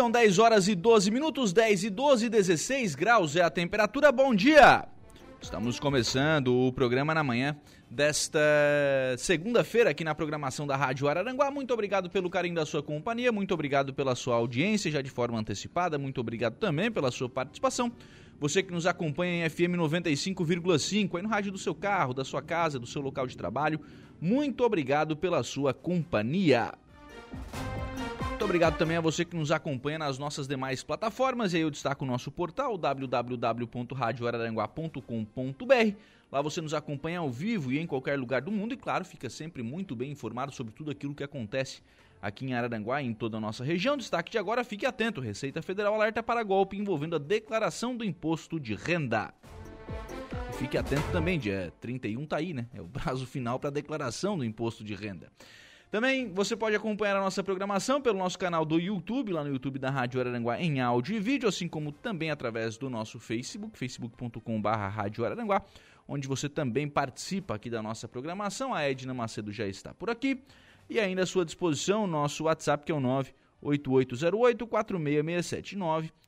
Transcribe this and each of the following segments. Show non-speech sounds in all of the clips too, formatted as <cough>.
São 10 horas e 12 minutos, 10 e 12, 16 graus é a temperatura. Bom dia! Estamos começando o programa na manhã desta segunda-feira aqui na programação da Rádio Araranguá. Muito obrigado pelo carinho da sua companhia, muito obrigado pela sua audiência já de forma antecipada, muito obrigado também pela sua participação. Você que nos acompanha em FM 95,5, aí no rádio do seu carro, da sua casa, do seu local de trabalho, muito obrigado pela sua companhia. Muito obrigado também a você que nos acompanha nas nossas demais plataformas. E aí eu destaco o nosso portal www.radioararanguá.com.br. Lá você nos acompanha ao vivo e em qualquer lugar do mundo e claro, fica sempre muito bem informado sobre tudo aquilo que acontece aqui em Araranguá e em toda a nossa região. Destaque de agora, fique atento. Receita Federal alerta para golpe envolvendo a declaração do imposto de renda. Fique atento também, dia 31 tá aí, né? É o prazo final para a declaração do imposto de renda. Também você pode acompanhar a nossa programação pelo nosso canal do YouTube, lá no YouTube da Rádio Araranguá, em áudio e vídeo, assim como também através do nosso Facebook, facebook.com.br Rádio Araranguá, onde você também participa aqui da nossa programação. A Edna Macedo já está por aqui. E ainda à sua disposição, o nosso WhatsApp, que é o 98808-4667.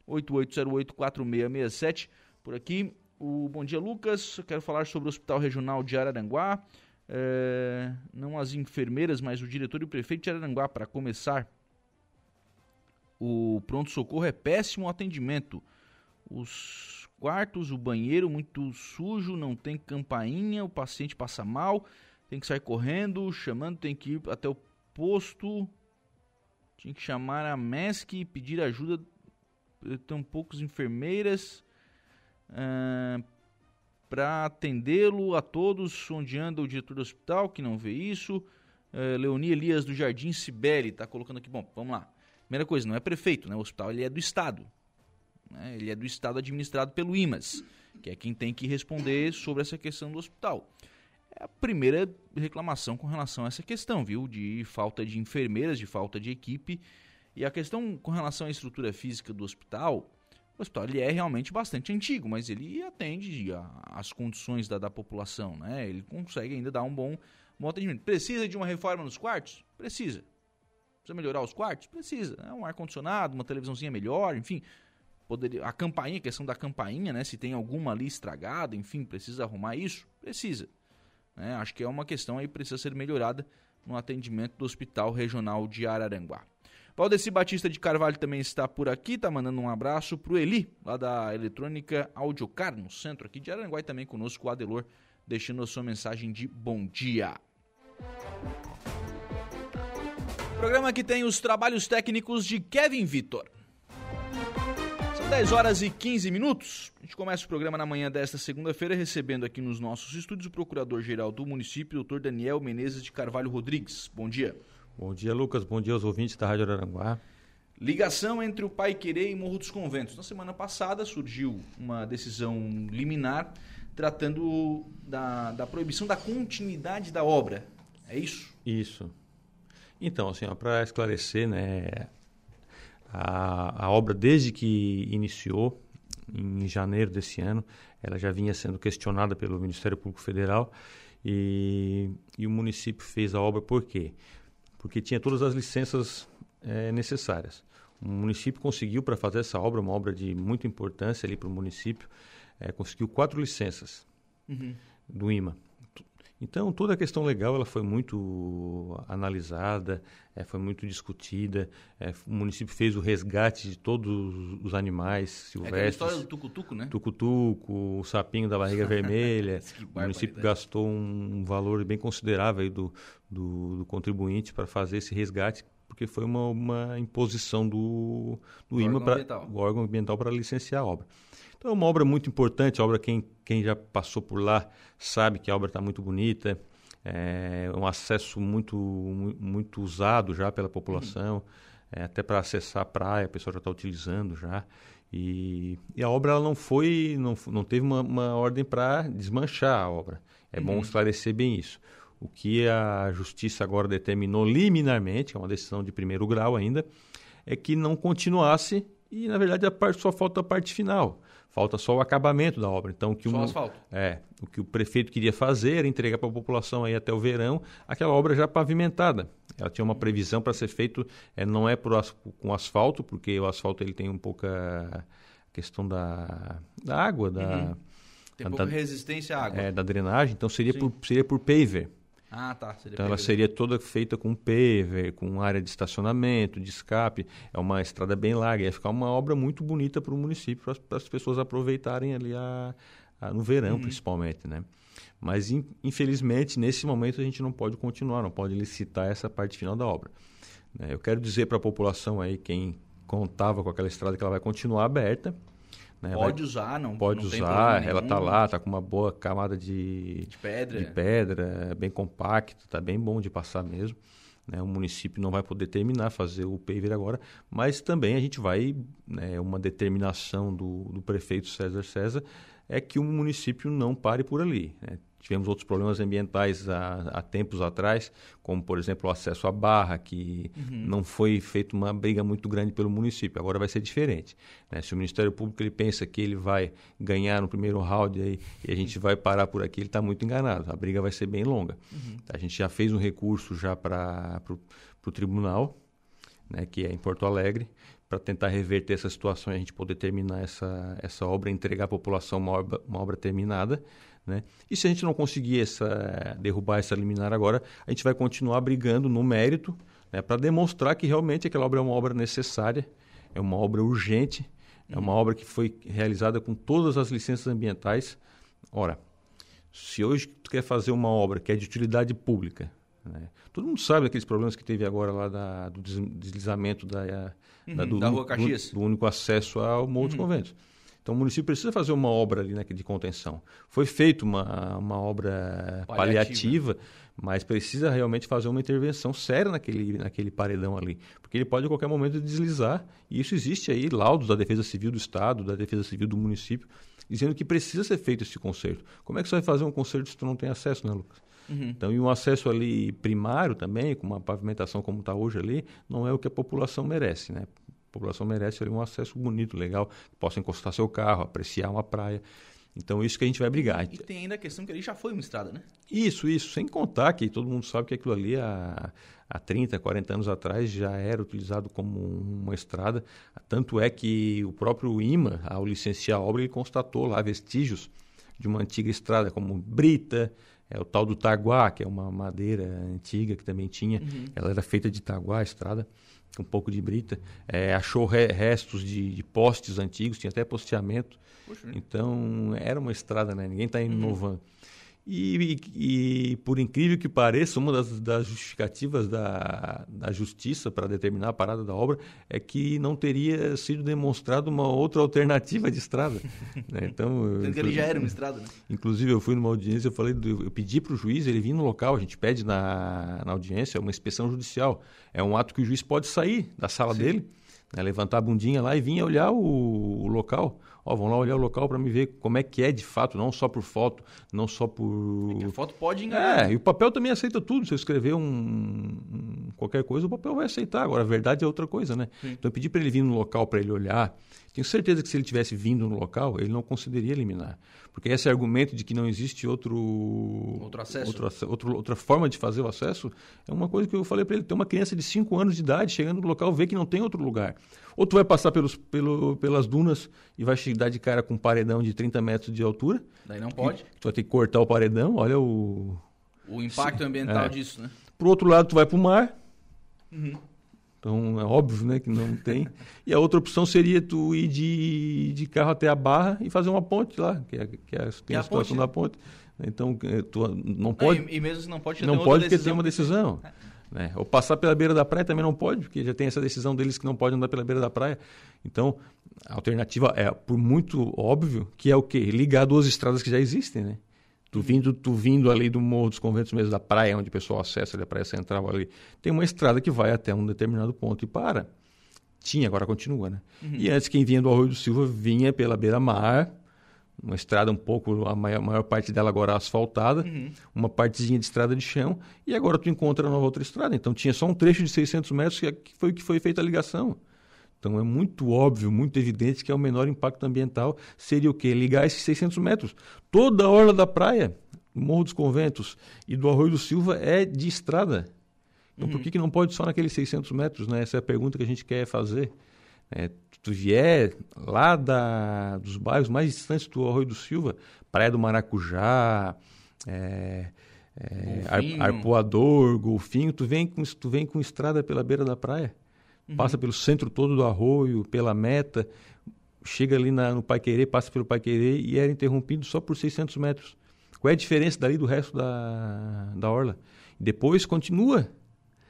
98808-4667. Por aqui, o Bom Dia Lucas, quero falar sobre o Hospital Regional de Araranguá é, não as enfermeiras, mas o diretor e o prefeito de Araranguá, para começar. O pronto-socorro é péssimo atendimento. Os quartos, o banheiro muito sujo, não tem campainha, o paciente passa mal, tem que sair correndo, chamando, tem que ir até o posto. Tinha que chamar a MESC e pedir ajuda. Tem poucos enfermeiras. Uh, para atendê-lo a todos, onde anda o diretor do hospital, que não vê isso. É, Leoni Elias do Jardim Sibeli está colocando aqui, bom, vamos lá. Primeira coisa, não é prefeito, né? O hospital ele é do Estado. Né? Ele é do Estado administrado pelo IMAS, que é quem tem que responder sobre essa questão do hospital. É a primeira reclamação com relação a essa questão, viu? De falta de enfermeiras, de falta de equipe. E a questão com relação à estrutura física do hospital, o hospital ele é realmente bastante antigo, mas ele atende às condições da, da população, né? Ele consegue ainda dar um bom, bom atendimento. Precisa de uma reforma nos quartos? Precisa. Precisa melhorar os quartos? Precisa. Né? Um ar-condicionado, uma televisãozinha melhor, enfim. Poderia, a campainha, a questão da campainha, né? Se tem alguma ali estragada, enfim, precisa arrumar isso? Precisa. Né? Acho que é uma questão aí que precisa ser melhorada no atendimento do Hospital Regional de Araranguá. Valdeci Batista de Carvalho também está por aqui, tá mandando um abraço pro Eli, lá da Eletrônica Audiocar, no centro aqui de Aranguai, também conosco o Adelor, deixando a sua mensagem de bom dia. Programa que tem os trabalhos técnicos de Kevin Vitor. São 10 horas e 15 minutos. A gente começa o programa na manhã desta segunda-feira, recebendo aqui nos nossos estúdios o Procurador-Geral do município, doutor Daniel Menezes de Carvalho Rodrigues. Bom dia. Bom dia, Lucas. Bom dia aos ouvintes da Rádio Araranguá. Ligação entre o Pai Querer e Morro dos Conventos. Na semana passada surgiu uma decisão liminar tratando da, da proibição da continuidade da obra. É isso? Isso. Então, assim, para esclarecer, né, a, a obra desde que iniciou, em janeiro desse ano, ela já vinha sendo questionada pelo Ministério Público Federal e, e o município fez a obra por quê? porque tinha todas as licenças é, necessárias. O município conseguiu, para fazer essa obra, uma obra de muita importância ali para o município, é, conseguiu quatro licenças uhum. do IMA. Então, toda a questão legal ela foi muito analisada, é, foi muito discutida. É, o município fez o resgate de todos os animais silvestres. É a história do tucutuco, né? Tucutuco, o sapinho da barriga <laughs> vermelha. o município gastou um valor bem considerável do, do, do contribuinte para fazer esse resgate porque foi uma, uma imposição do, do, do IMA, para o órgão ambiental para licenciar a obra. Então é uma obra muito importante, a obra quem, quem já passou por lá sabe que a obra está muito bonita, é um acesso muito, muito usado já pela população, uhum. é, até para acessar a praia, a pessoa já está utilizando já. E, e, a obra ela não foi, não, não teve uma, uma ordem para desmanchar a obra. É uhum. bom esclarecer bem isso. O que a justiça agora determinou liminarmente, é uma decisão de primeiro grau ainda, é que não continuasse e, na verdade, a parte, só falta a parte final. Falta só o acabamento da obra. Então, que só o, asfalto. É, o que o prefeito queria fazer era entregar para a população aí até o verão aquela obra já pavimentada. Ela tinha uma previsão para ser feito, é, não é por, com asfalto, porque o asfalto ele tem um pouca questão da, da água, da, uhum. Tem pouca resistência à água. É, da drenagem, então seria por, seria por paver. Ah, tá. Seria então ela seria toda feita com paver, com área de estacionamento, de escape. É uma estrada bem larga. Ia ficar uma obra muito bonita para o município, para as pessoas aproveitarem ali a, a no verão, uhum. principalmente, né? Mas, in, infelizmente, nesse momento a gente não pode continuar, não pode licitar essa parte final da obra. Né? Eu quero dizer para a população aí, quem contava com aquela estrada, que ela vai continuar aberta, né? Pode usar, não Pode não usar, ela está lá, está com uma boa camada de, de pedra, de pedra bem compacto, está bem bom de passar mesmo. Né? O município não vai poder terminar, fazer o paver agora, mas também a gente vai, né, uma determinação do, do prefeito César César é que o município não pare por ali. Né? Tivemos outros problemas ambientais há, há, tempos atrás, como, por exemplo, o acesso à barra, que uhum. não foi feita uma briga muito grande pelo município. Agora vai ser diferente. Né? Se o Ministério Público ele pensa que ele vai ganhar no primeiro round aí, e a gente vai parar por aqui, ele está muito enganado. A briga vai ser bem longa. Uhum. A gente já fez um recurso já para o tribunal, né, que é em Porto Alegre, para tentar reverter essa situação e a gente poder terminar essa, essa obra, entregar à população uma obra, uma obra terminada. Né? E se a gente não conseguir essa, derrubar essa liminar agora, a gente vai continuar brigando no mérito né, para demonstrar que realmente aquela obra é uma obra necessária, é uma obra urgente, é uma obra que foi realizada com todas as licenças ambientais. Ora, se hoje tu quer fazer uma obra que é de utilidade pública, né? todo mundo sabe aqueles problemas que teve agora lá da, do deslizamento da, uhum, da, do, da Rua Caxias. Do, do, único acesso ao Morro dos uhum. Conventos. Então o município precisa fazer uma obra ali né, de contenção. Foi feita uma, uma obra paliativa. paliativa, mas precisa realmente fazer uma intervenção séria naquele, naquele paredão ali. Porque ele pode a qualquer momento deslizar, e isso existe aí, laudos da Defesa Civil do Estado, da Defesa Civil do município, dizendo que precisa ser feito esse conserto. Como é que você vai fazer um conserto se tu não tem acesso, né, Lucas? Uhum. Então, e um acesso ali primário também, com uma pavimentação como está hoje ali, não é o que a população merece, né? A população merece um acesso bonito, legal, que possa encostar seu carro, apreciar uma praia. Então, isso que a gente vai brigar. E tem ainda a questão que ali já foi uma estrada, né? Isso, isso. Sem contar que todo mundo sabe que aquilo ali, há, há 30, 40 anos atrás, já era utilizado como uma estrada. Tanto é que o próprio IMA, ao licenciar a obra, ele constatou lá vestígios de uma antiga estrada, como brita, é o tal do taguá, que é uma madeira antiga que também tinha. Uhum. Ela era feita de taguá, a estrada um pouco de brita, é, achou re restos de, de, postes antigos, tinha até posteamento. Puxa, então era uma estrada, né? Ninguém está inovando. Uhum. E, e, e, por incrível que pareça, uma das, das justificativas da, da justiça para determinar a parada da obra é que não teria sido demonstrado uma outra alternativa de estrada. <laughs> né? Então, Sendo que ele já era uma estrada, né? Inclusive, eu fui numa audiência, eu falei, eu pedi para o juiz, ele vir no local, a gente pede na, na audiência uma inspeção judicial. É um ato que o juiz pode sair da sala Sim. dele, né? levantar a bundinha lá e vir olhar o, o local ó, vão lá olhar o local para me ver como é que é de fato, não só por foto, não só por. É a foto pode enganar. É, e o papel também aceita tudo. Se eu escrever um, um qualquer coisa, o papel vai aceitar. Agora, a verdade é outra coisa, né? Sim. Então eu pedi para ele vir no local para ele olhar. Tenho certeza que se ele tivesse vindo no local, ele não conseguiria eliminar. Porque esse argumento de que não existe outro, outro acesso. Outro, outro, outra forma de fazer o acesso é uma coisa que eu falei para ele. Tem uma criança de 5 anos de idade chegando no local, vê que não tem outro lugar. Ou tu vai passar pelos, pelo, pelas dunas e vai dar de cara com um paredão de 30 metros de altura. Daí não pode. Tu vai ter que cortar o paredão, olha o... O impacto ambiental é. disso, né? Pro outro lado, tu vai pro mar. Uhum. Então é óbvio né, que não tem. E a outra opção seria tu ir de, de carro até a barra e fazer uma ponte lá, que é, que é, tem a, a situação ponte, da ponte. Então é, tu não pode. Não, e, e, mesmo se não pode, não pode porque tem uma decisão. Né? Ou passar pela beira da praia também não pode, porque já tem essa decisão deles que não pode andar pela beira da praia. Então, a alternativa é, por muito óbvio, que é o quê? Ligar duas estradas que já existem, né? Tu vindo, tu vindo ali do Morro dos Conventos mesmo, da praia, onde o pessoal acessa ali, a praia central ali, tem uma estrada que vai até um determinado ponto e para. Tinha, agora continua, né? Uhum. E antes quem vinha do Arroio do Silva vinha pela beira-mar, uma estrada um pouco, a maior, maior parte dela agora asfaltada, uhum. uma partezinha de estrada de chão, e agora tu encontra uma outra estrada. Então tinha só um trecho de 600 metros que foi que foi feita a ligação. Então é muito óbvio, muito evidente que é o menor impacto ambiental seria o quê? Ligar esses 600 metros. Toda a orla da praia, do Morro dos Conventos e do Arroio do Silva é de estrada. Então uhum. por que, que não pode só naqueles 600 metros? Né? Essa é a pergunta que a gente quer fazer. É, tu vier lá da, dos bairros mais distantes do Arroio do Silva, Praia do Maracujá, é, é, Arpoador, Golfinho, tu vem, com, tu vem com estrada pela beira da praia, uhum. passa pelo centro todo do arroio, pela meta, chega ali na, no Querer, passa pelo Querer e era interrompido só por 600 metros. Qual é a diferença dali do resto da, da orla? Depois continua.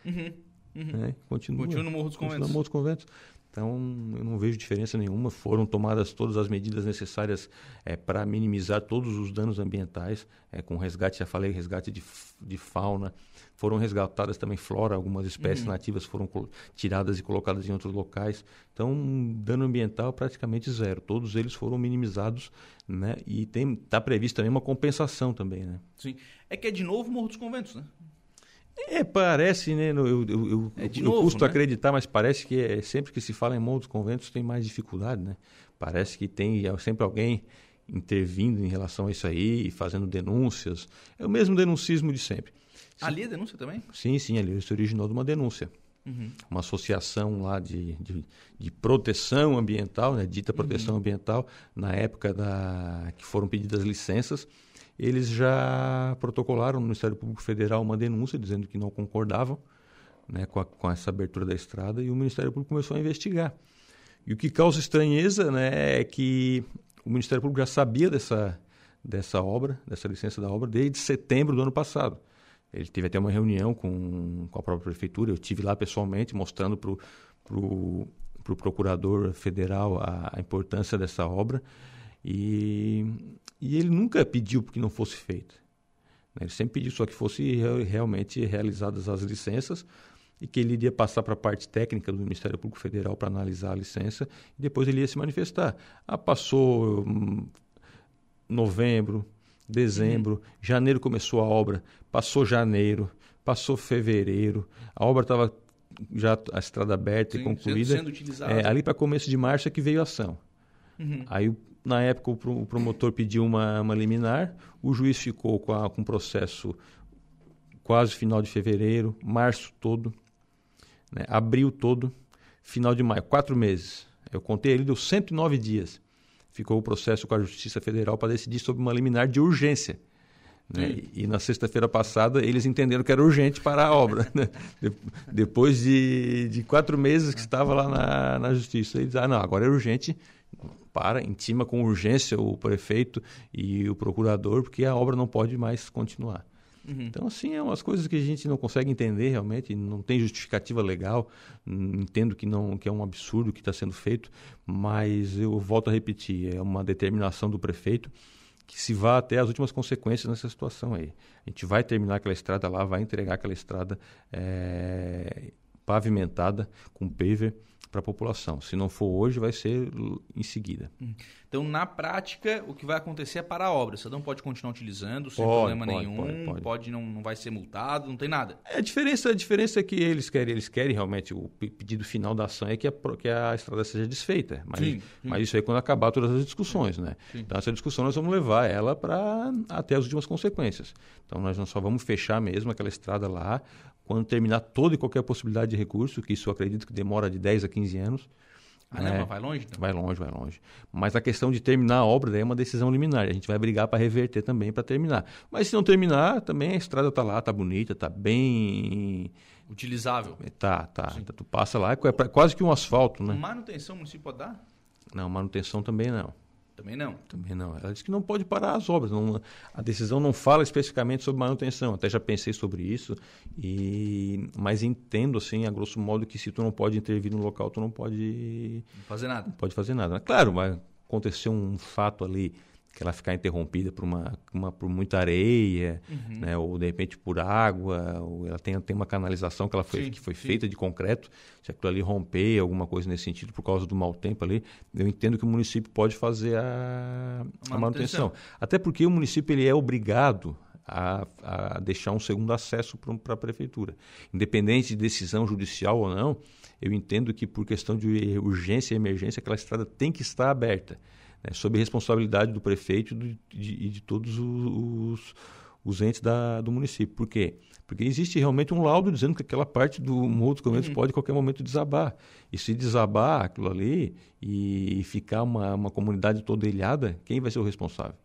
Uhum. Uhum. Né? Continua. Continua no Morro dos Conventos. no Morro dos Conventos. Então, eu não vejo diferença nenhuma. Foram tomadas todas as medidas necessárias é, para minimizar todos os danos ambientais, é, com resgate, já falei, resgate de, de fauna. Foram resgatadas também flora, algumas espécies uhum. nativas foram tiradas e colocadas em outros locais. Então, dano ambiental praticamente zero. Todos eles foram minimizados, né? E está previsto também uma compensação também, né? Sim. É que é de novo Morro dos Conventos, né? É, parece, né? Eu, eu, eu, é eu novo, custo né? acreditar, mas parece que é, sempre que se fala em montes conventos tem mais dificuldade, né? Parece que tem é sempre alguém intervindo em relação a isso aí, fazendo denúncias. É o mesmo denuncismo de sempre. Ali é denúncia também? Sim, sim, ali se originou de uma denúncia. Uhum. Uma associação lá de, de, de, proteção ambiental, né? dita proteção uhum. ambiental, na época da que foram pedidas licenças eles já protocolaram no Ministério Público Federal uma denúncia dizendo que não concordavam né, com, a, com, essa abertura da estrada e o Ministério Público começou a investigar. E o que causa estranheza né, é que o Ministério Público já sabia dessa, dessa obra, dessa licença da obra, desde setembro do ano passado. Ele teve até uma reunião com, com a própria prefeitura, eu tive lá pessoalmente mostrando para o pro, pro procurador federal a, a importância dessa obra. E, e ele nunca pediu que não fosse feito. Né? Ele sempre pediu só que fosse realmente realizadas as licenças e que ele iria passar para a parte técnica do Ministério Público Federal para analisar a licença e depois ele ia se manifestar. Ah, passou hum, novembro, dezembro, uhum. janeiro começou a obra, passou janeiro, passou fevereiro, a obra estava já a estrada aberta Sim, e concluída. Sendo, sendo é, ali para começo de março é que veio a ação. Uhum. Aí na época, o promotor pediu uma, uma liminar, o juiz ficou com, a, com o processo quase final de fevereiro, março todo, né, abril todo, final de maio, quatro meses. Eu contei ali, deu 109 dias. Ficou o processo com a Justiça Federal para decidir sobre uma liminar de urgência. Né? E, e, na sexta-feira passada eles entenderam que era urgente para a obra. Né? De, depois de, de, quatro meses que estava lá na, na justiça, eles ah, não, agora é urgente para, intima com urgência o prefeito e o procurador, porque a obra não pode mais continuar. Uhum. Então, assim, é umas coisas que a gente não consegue entender realmente, não tem justificativa legal, entendo que, não, que é um absurdo o que está sendo feito, mas eu volto a repetir, é uma determinação do prefeito que se vá até as últimas consequências nessa situação aí. A gente vai terminar aquela estrada lá, vai entregar aquela estrada é, pavimentada com paver, para a população. Se não for hoje, vai ser em seguida. Hum. Então, na prática, o que vai acontecer é para a obra. Você não pode continuar utilizando sem pode, problema pode, nenhum, pode, pode. pode, não, não vai ser multado, não tem nada. É, a, diferença, a diferença é que eles querem, eles querem realmente, o pedido final da ação é que a, que a estrada seja desfeita. Mas, sim, sim. mas isso aí é quando acabar todas as discussões, né? Sim. Então, essa discussão nós vamos levar ela para até as últimas consequências. Então, nós não só vamos fechar mesmo aquela estrada lá, quando terminar toda e qualquer possibilidade de recurso, que isso eu acredito que demora de 10 a 15 anos, ah, não, é, vai longe? Então? Vai longe, vai longe. Mas a questão de terminar a obra daí é uma decisão liminar. A gente vai brigar para reverter também, para terminar. Mas se não terminar, também a estrada está lá, está bonita, está bem... Utilizável. Tá, tá. Sim. Tu passa lá, é quase que um asfalto, né? Manutenção o município pode dar? Não, manutenção também não. Também não. Também não. Ela diz que não pode parar as obras. Não, a decisão não fala especificamente sobre manutenção. Até já pensei sobre isso, e mas entendo, assim, a grosso modo, que se tu não pode intervir no local, tu não pode... Não fazer nada. Não pode fazer nada. Claro, vai acontecer um fato ali que ela ficar interrompida por uma, uma por muita areia, uhum. né, ou de repente por água, ou ela tem, tem uma canalização que ela foi, sim, que foi feita de concreto, se aquilo ali romper, alguma coisa nesse sentido por causa do mau tempo ali, eu entendo que o município pode fazer a, a manutenção. Até porque o município ele é obrigado a, a deixar um segundo acesso para a prefeitura. Independente de decisão judicial ou não, eu entendo que por questão de urgência e emergência, aquela estrada tem que estar aberta né, sob responsabilidade do prefeito e de, de, todos os, os entes da, do município. Por quê? Porque existe realmente um laudo dizendo que aquela parte do Morro dos Conventos uhum. pode a qualquer momento desabar. E se desabar aquilo ali e ficar uma, uma comunidade toda ilhada, quem vai ser o responsável?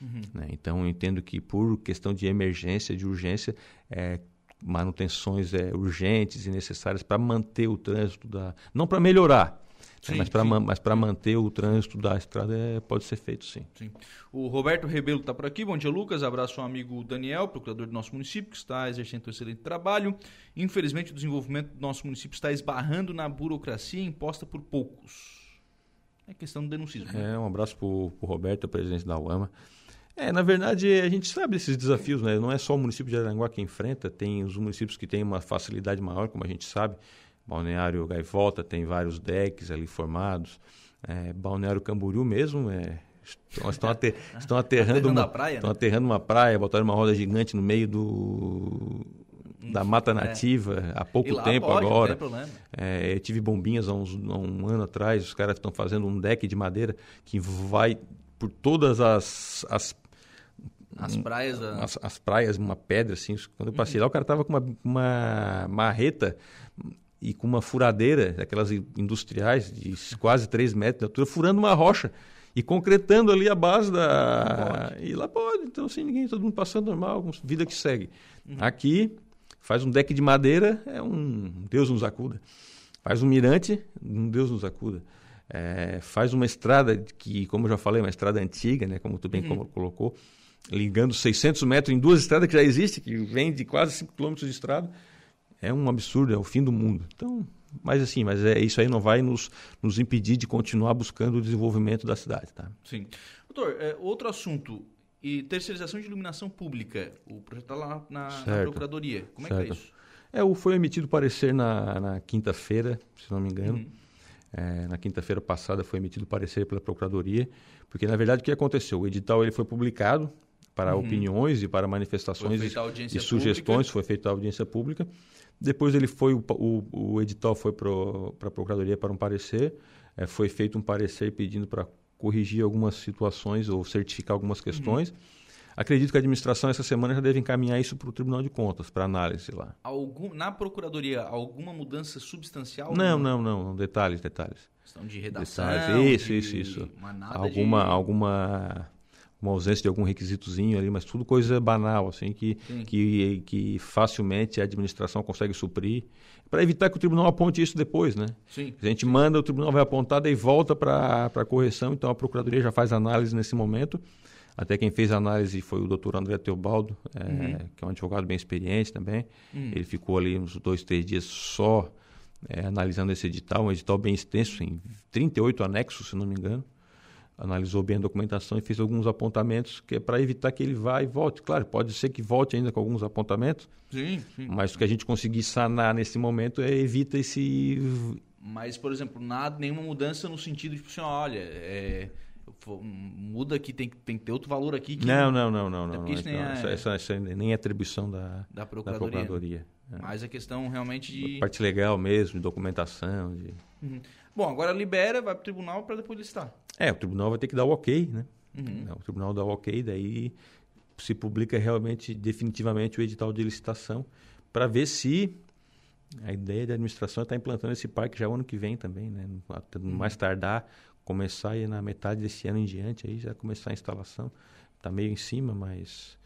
Uhum. Né? Então, eu entendo que por questão de emergência, de urgência, é, manutenções é, urgentes e necessárias para manter o trânsito da... Não para melhorar, Sim, mas para mas para manter o trânsito da estrada é, pode ser feito sim. sim. O Roberto Rebelo está por aqui. Bom dia, Lucas. Abraço ao amigo Daniel, procurador do nosso município, que está exercendo um excelente trabalho. Infelizmente, o desenvolvimento do nosso município está esbarrando na burocracia imposta por poucos. É questão do denuncismo. Né? É, um abraço para o Roberto, presidente da UAMA. É, na verdade, a gente sabe desses desafios, né? Não é só o município de Aranguá que enfrenta, tem os municípios que têm uma facilidade maior, como a gente sabe. Balneário Gaivota tem vários decks ali formados. É, Balneário Camboriú mesmo é, estão, ater, <laughs> estão aterrando, uma, praia, estão né? aterrando uma praia, botaram uma roda gigante no meio do da mata é. nativa é. há pouco tempo pode, agora. É, eu tive bombinhas há, uns, há um ano atrás, os caras estão fazendo um deck de madeira que vai por todas as, as as praias. As, as, praias, uma pedra, assim. Quando eu passei uhum. lá, o cara tava com uma, uma marreta e com uma furadeira, aquelas industriais, de quase 3 metros de altura, furando uma rocha e concretando ali a base da. E lá pode, então assim, ninguém, todo mundo passando normal, vida que segue. Uhum. Aqui, faz um deck de madeira, é um Deus nos acuda. Faz um mirante, um Deus nos acuda. É, faz uma estrada que, como eu já falei, uma estrada antiga, né, como tu bem uhum. colocou, ligando 600 metros em duas estradas que já existem, que vem de quase 5 quilômetros de estrada é um absurdo, é o fim do mundo. Então, mas assim, mas é isso aí não vai nos, nos impedir de continuar buscando o desenvolvimento da cidade, tá? Sim. Doutor, é, outro assunto, e terceirização de iluminação pública. O projeto está lá na, na, Procuradoria. Como certo. é que é isso? É, o, foi emitido parecer na, na quinta-feira, se não me engano. Uhum. É, na quinta-feira passada foi emitido parecer pela Procuradoria, porque na verdade o que acontecou? O edital ele foi publicado para uhum. opiniões e para manifestações e, e sugestões, pública. foi feita a audiência pública. Depois ele foi o, o, o edital foi para a procuradoria para um parecer, é, foi feito um parecer pedindo para corrigir algumas situações ou certificar algumas questões. Uhum. Acredito que a administração essa semana já deve encaminhar isso para o Tribunal de Contas, para análise lá. Algum, na Procuradoria, alguma mudança substancial? Não, não, não, não, detalhes, detalhes. Questão de redação? Detalhes. Isso, de... isso, isso. Alguma, de... alguma uma ausência de algum requisitozinho ali, mas tudo coisa banal, assim, que, que, que facilmente a administração consegue suprir, para evitar que o tribunal aponte isso depois, né? Sim. A gente manda, o tribunal vai apontar, daí volta para a correção, então a Procuradoria já faz análise nesse momento. Até quem fez a análise foi o doutor André Teobaldo, é, uhum. que é um advogado bem experiente também. Uhum. Ele ficou ali uns dois, três dias só é, analisando esse edital, um edital bem extenso, em 38 anexos, se não me engano analisou bem a documentação e fez alguns apontamentos que é para evitar que ele vá e volte. Claro, pode ser que volte ainda com alguns apontamentos, sim, sim. mas o que a gente conseguir sanar nesse momento é evita esse... Mas, por exemplo, nada, nenhuma mudança no sentido de, assim, olha, é, muda aqui, tem, tem que ter outro valor aqui. Que não, não, não, não. não, não, isso nem não, é, essa, essa, nem é atribuição da, da Procuradoria. Da procuradoria é. Mas a questão realmente de... Parte legal mesmo, de documentação, de... Uhum. Bom, agora libera, vai para o tribunal para depois listar. É, o tribunal vai ter que dar o ok, né? Uhum. É, o tribunal dá o ok, daí se publica realmente, definitivamente, o edital de licitação para ver se a ideia da administração é estar tá implantando esse parque já o ano que vem também, né? Uhum. Mais tardar, começar aí na metade desse ano em diante, aí já começar a instalação. Está meio em cima, mas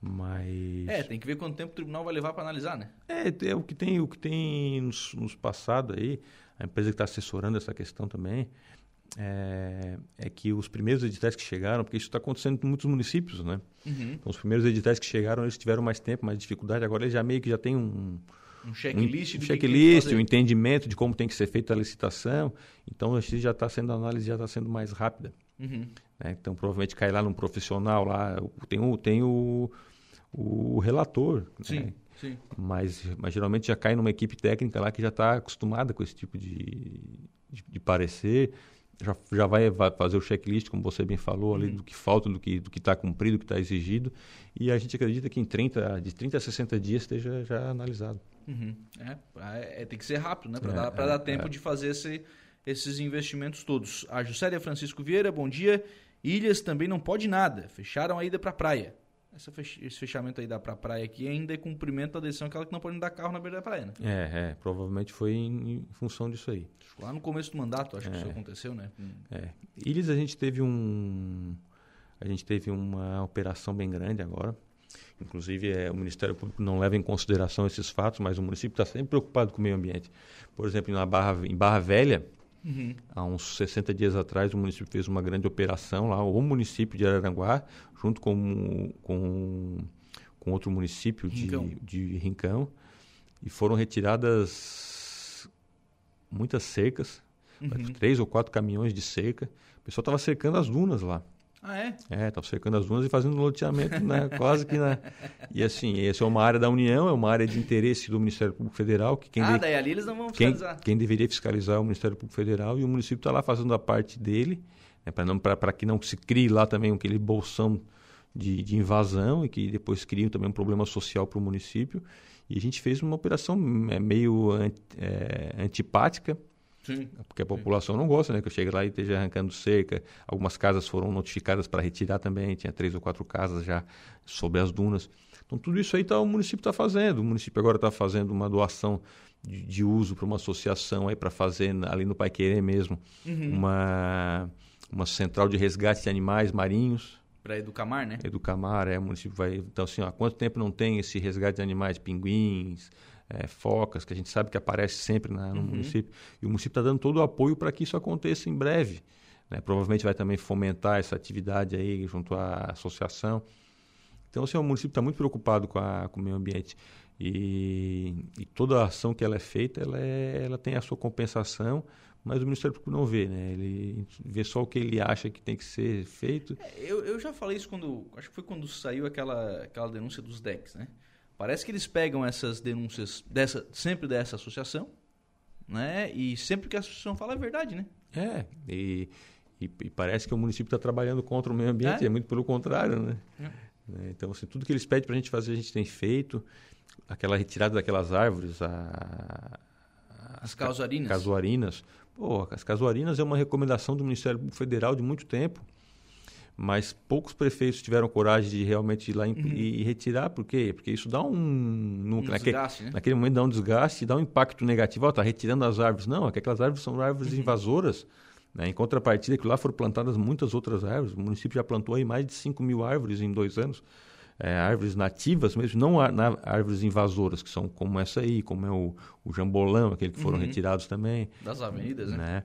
mas é tem que ver quanto tempo o tribunal vai levar para analisar né é, é, o que tem o que tem nos, nos passado aí a empresa que está assessorando essa questão também é, é, que os primeiros editais que chegaram, porque isso está acontecendo em muitos municípios, né? Uhum. Então, os primeiros editais que chegaram, eles tiveram mais tempo, mais dificuldade. Agora, eles já meio que já tem um... Um checklist, um, um checklist, um entendimento de como tem que ser feita a licitação. Então, a já está sendo, a análise já está sendo mais rápida. Uhum. Né? Então, provavelmente cai lá num profissional, lá tem o, tem o, o relator. Sim. Né? Sim. Mas, mas geralmente já cai numa equipe técnica lá que já está acostumada com esse tipo de, de, de parecer, já, já vai, vai, fazer o checklist, como você bem falou, ali, uhum. do que falta, do que do está cumprido, do que está exigido. E a gente acredita que em 30, de 30 a 60 dias esteja já analisado. Uhum. É, é, tem que ser rápido, né? Para é, dar, é, dar tempo é. de fazer esse, esses investimentos todos. A Juscelia Francisco Vieira, bom dia. Ilhas também não pode nada. Fecharam a ida para a praia esse fechamento aí da pra praia aqui ainda é cumprimento da decisão aquela que não pode dar carro na beira da praia, né? É, é provavelmente foi em, em função disso aí. Lá no começo do mandato, acho é, que isso aconteceu, né? É. Ilhas a gente teve um a gente teve uma operação bem grande agora. Inclusive, é, o Ministério Público não leva em consideração esses fatos, mas o município está sempre preocupado com o meio ambiente. Por exemplo, na Barra, em Barra Velha, Uhum. Há uns 60 dias atrás, o município fez uma grande operação lá, o município de Araranguá, junto com, com, com outro município Rincão. De, de Rincão, e foram retiradas muitas cercas, uhum. três ou quatro caminhões de cerca. O pessoal estava cercando as dunas lá. Ah, é? É, estava cercando as dunas e fazendo loteamento, né? <laughs> Quase que na. E assim, essa é uma área da União, é uma área de interesse do Ministério Público Federal. Que quem ah, de... daí ali eles não vão fiscalizar. Quem, quem deveria fiscalizar é o Ministério Público Federal e o município está lá fazendo a parte dele, né? para que não se crie lá também aquele bolsão de, de invasão e que depois crie também um problema social para o município. E a gente fez uma operação é, meio é, antipática Sim. Porque a população não gosta, né? Que eu chegue lá e esteja arrancando cerca. Algumas casas foram notificadas para retirar também. Tinha três ou quatro casas já sobre as dunas. Então, tudo isso aí tá, o município está fazendo. O município agora está fazendo uma doação de, de uso para uma associação aí para fazer ali no Pai Querer mesmo uhum. uma, uma central de resgate de animais marinhos. Para Educamar, né? Educamar, é. O município vai. Então, assim, ó, há quanto tempo não tem esse resgate de animais? Pinguins, é, focas, que a gente sabe que aparece sempre na, no uhum. município. E o município está dando todo o apoio para que isso aconteça em breve. Né? Provavelmente vai também fomentar essa atividade aí junto à associação. Então, assim, o município está muito preocupado com, a, com o meio ambiente. E, e, toda a ação que ela é feita, ela, é, ela tem a sua compensação, mas o Ministério Público não vê, né? Ele vê só o que ele acha que tem que ser feito. É, eu, eu já falei isso quando, acho que foi quando saiu aquela, aquela denúncia dos DECs, né? Parece que eles pegam essas denúncias dessa, sempre dessa associação, né? E sempre que a associação fala a verdade, né? É, e, e, e parece que o município está trabalhando contra o meio ambiente, é, é muito pelo contrário, né? É. Né? Então, assim, tudo que eles pedem para a gente fazer, a gente tem feito. Aquela retirada daquelas árvores, a, as casuarinas. Casuarinas. Pô, as casuarinas é uma recomendação do Ministério Federal de muito tempo mas poucos prefeitos tiveram coragem de realmente ir lá uhum. e, retirar, por quê? Porque isso dá um... No, um naquele, desgaste, né? naquele momento dá um desgaste, dá um impacto negativo. Está retirando as árvores. Não, é que aquelas árvores são árvores uhum. invasoras. Né? Em contrapartida, que lá foram plantadas muitas outras árvores. O município já plantou aí mais de 5 mil árvores em dois anos. É, árvores nativas mesmo, não árvores invasoras, que são como essa aí, como é o, o jambolão, aquele que foram uhum. retirados também. Das avenidas, né? né?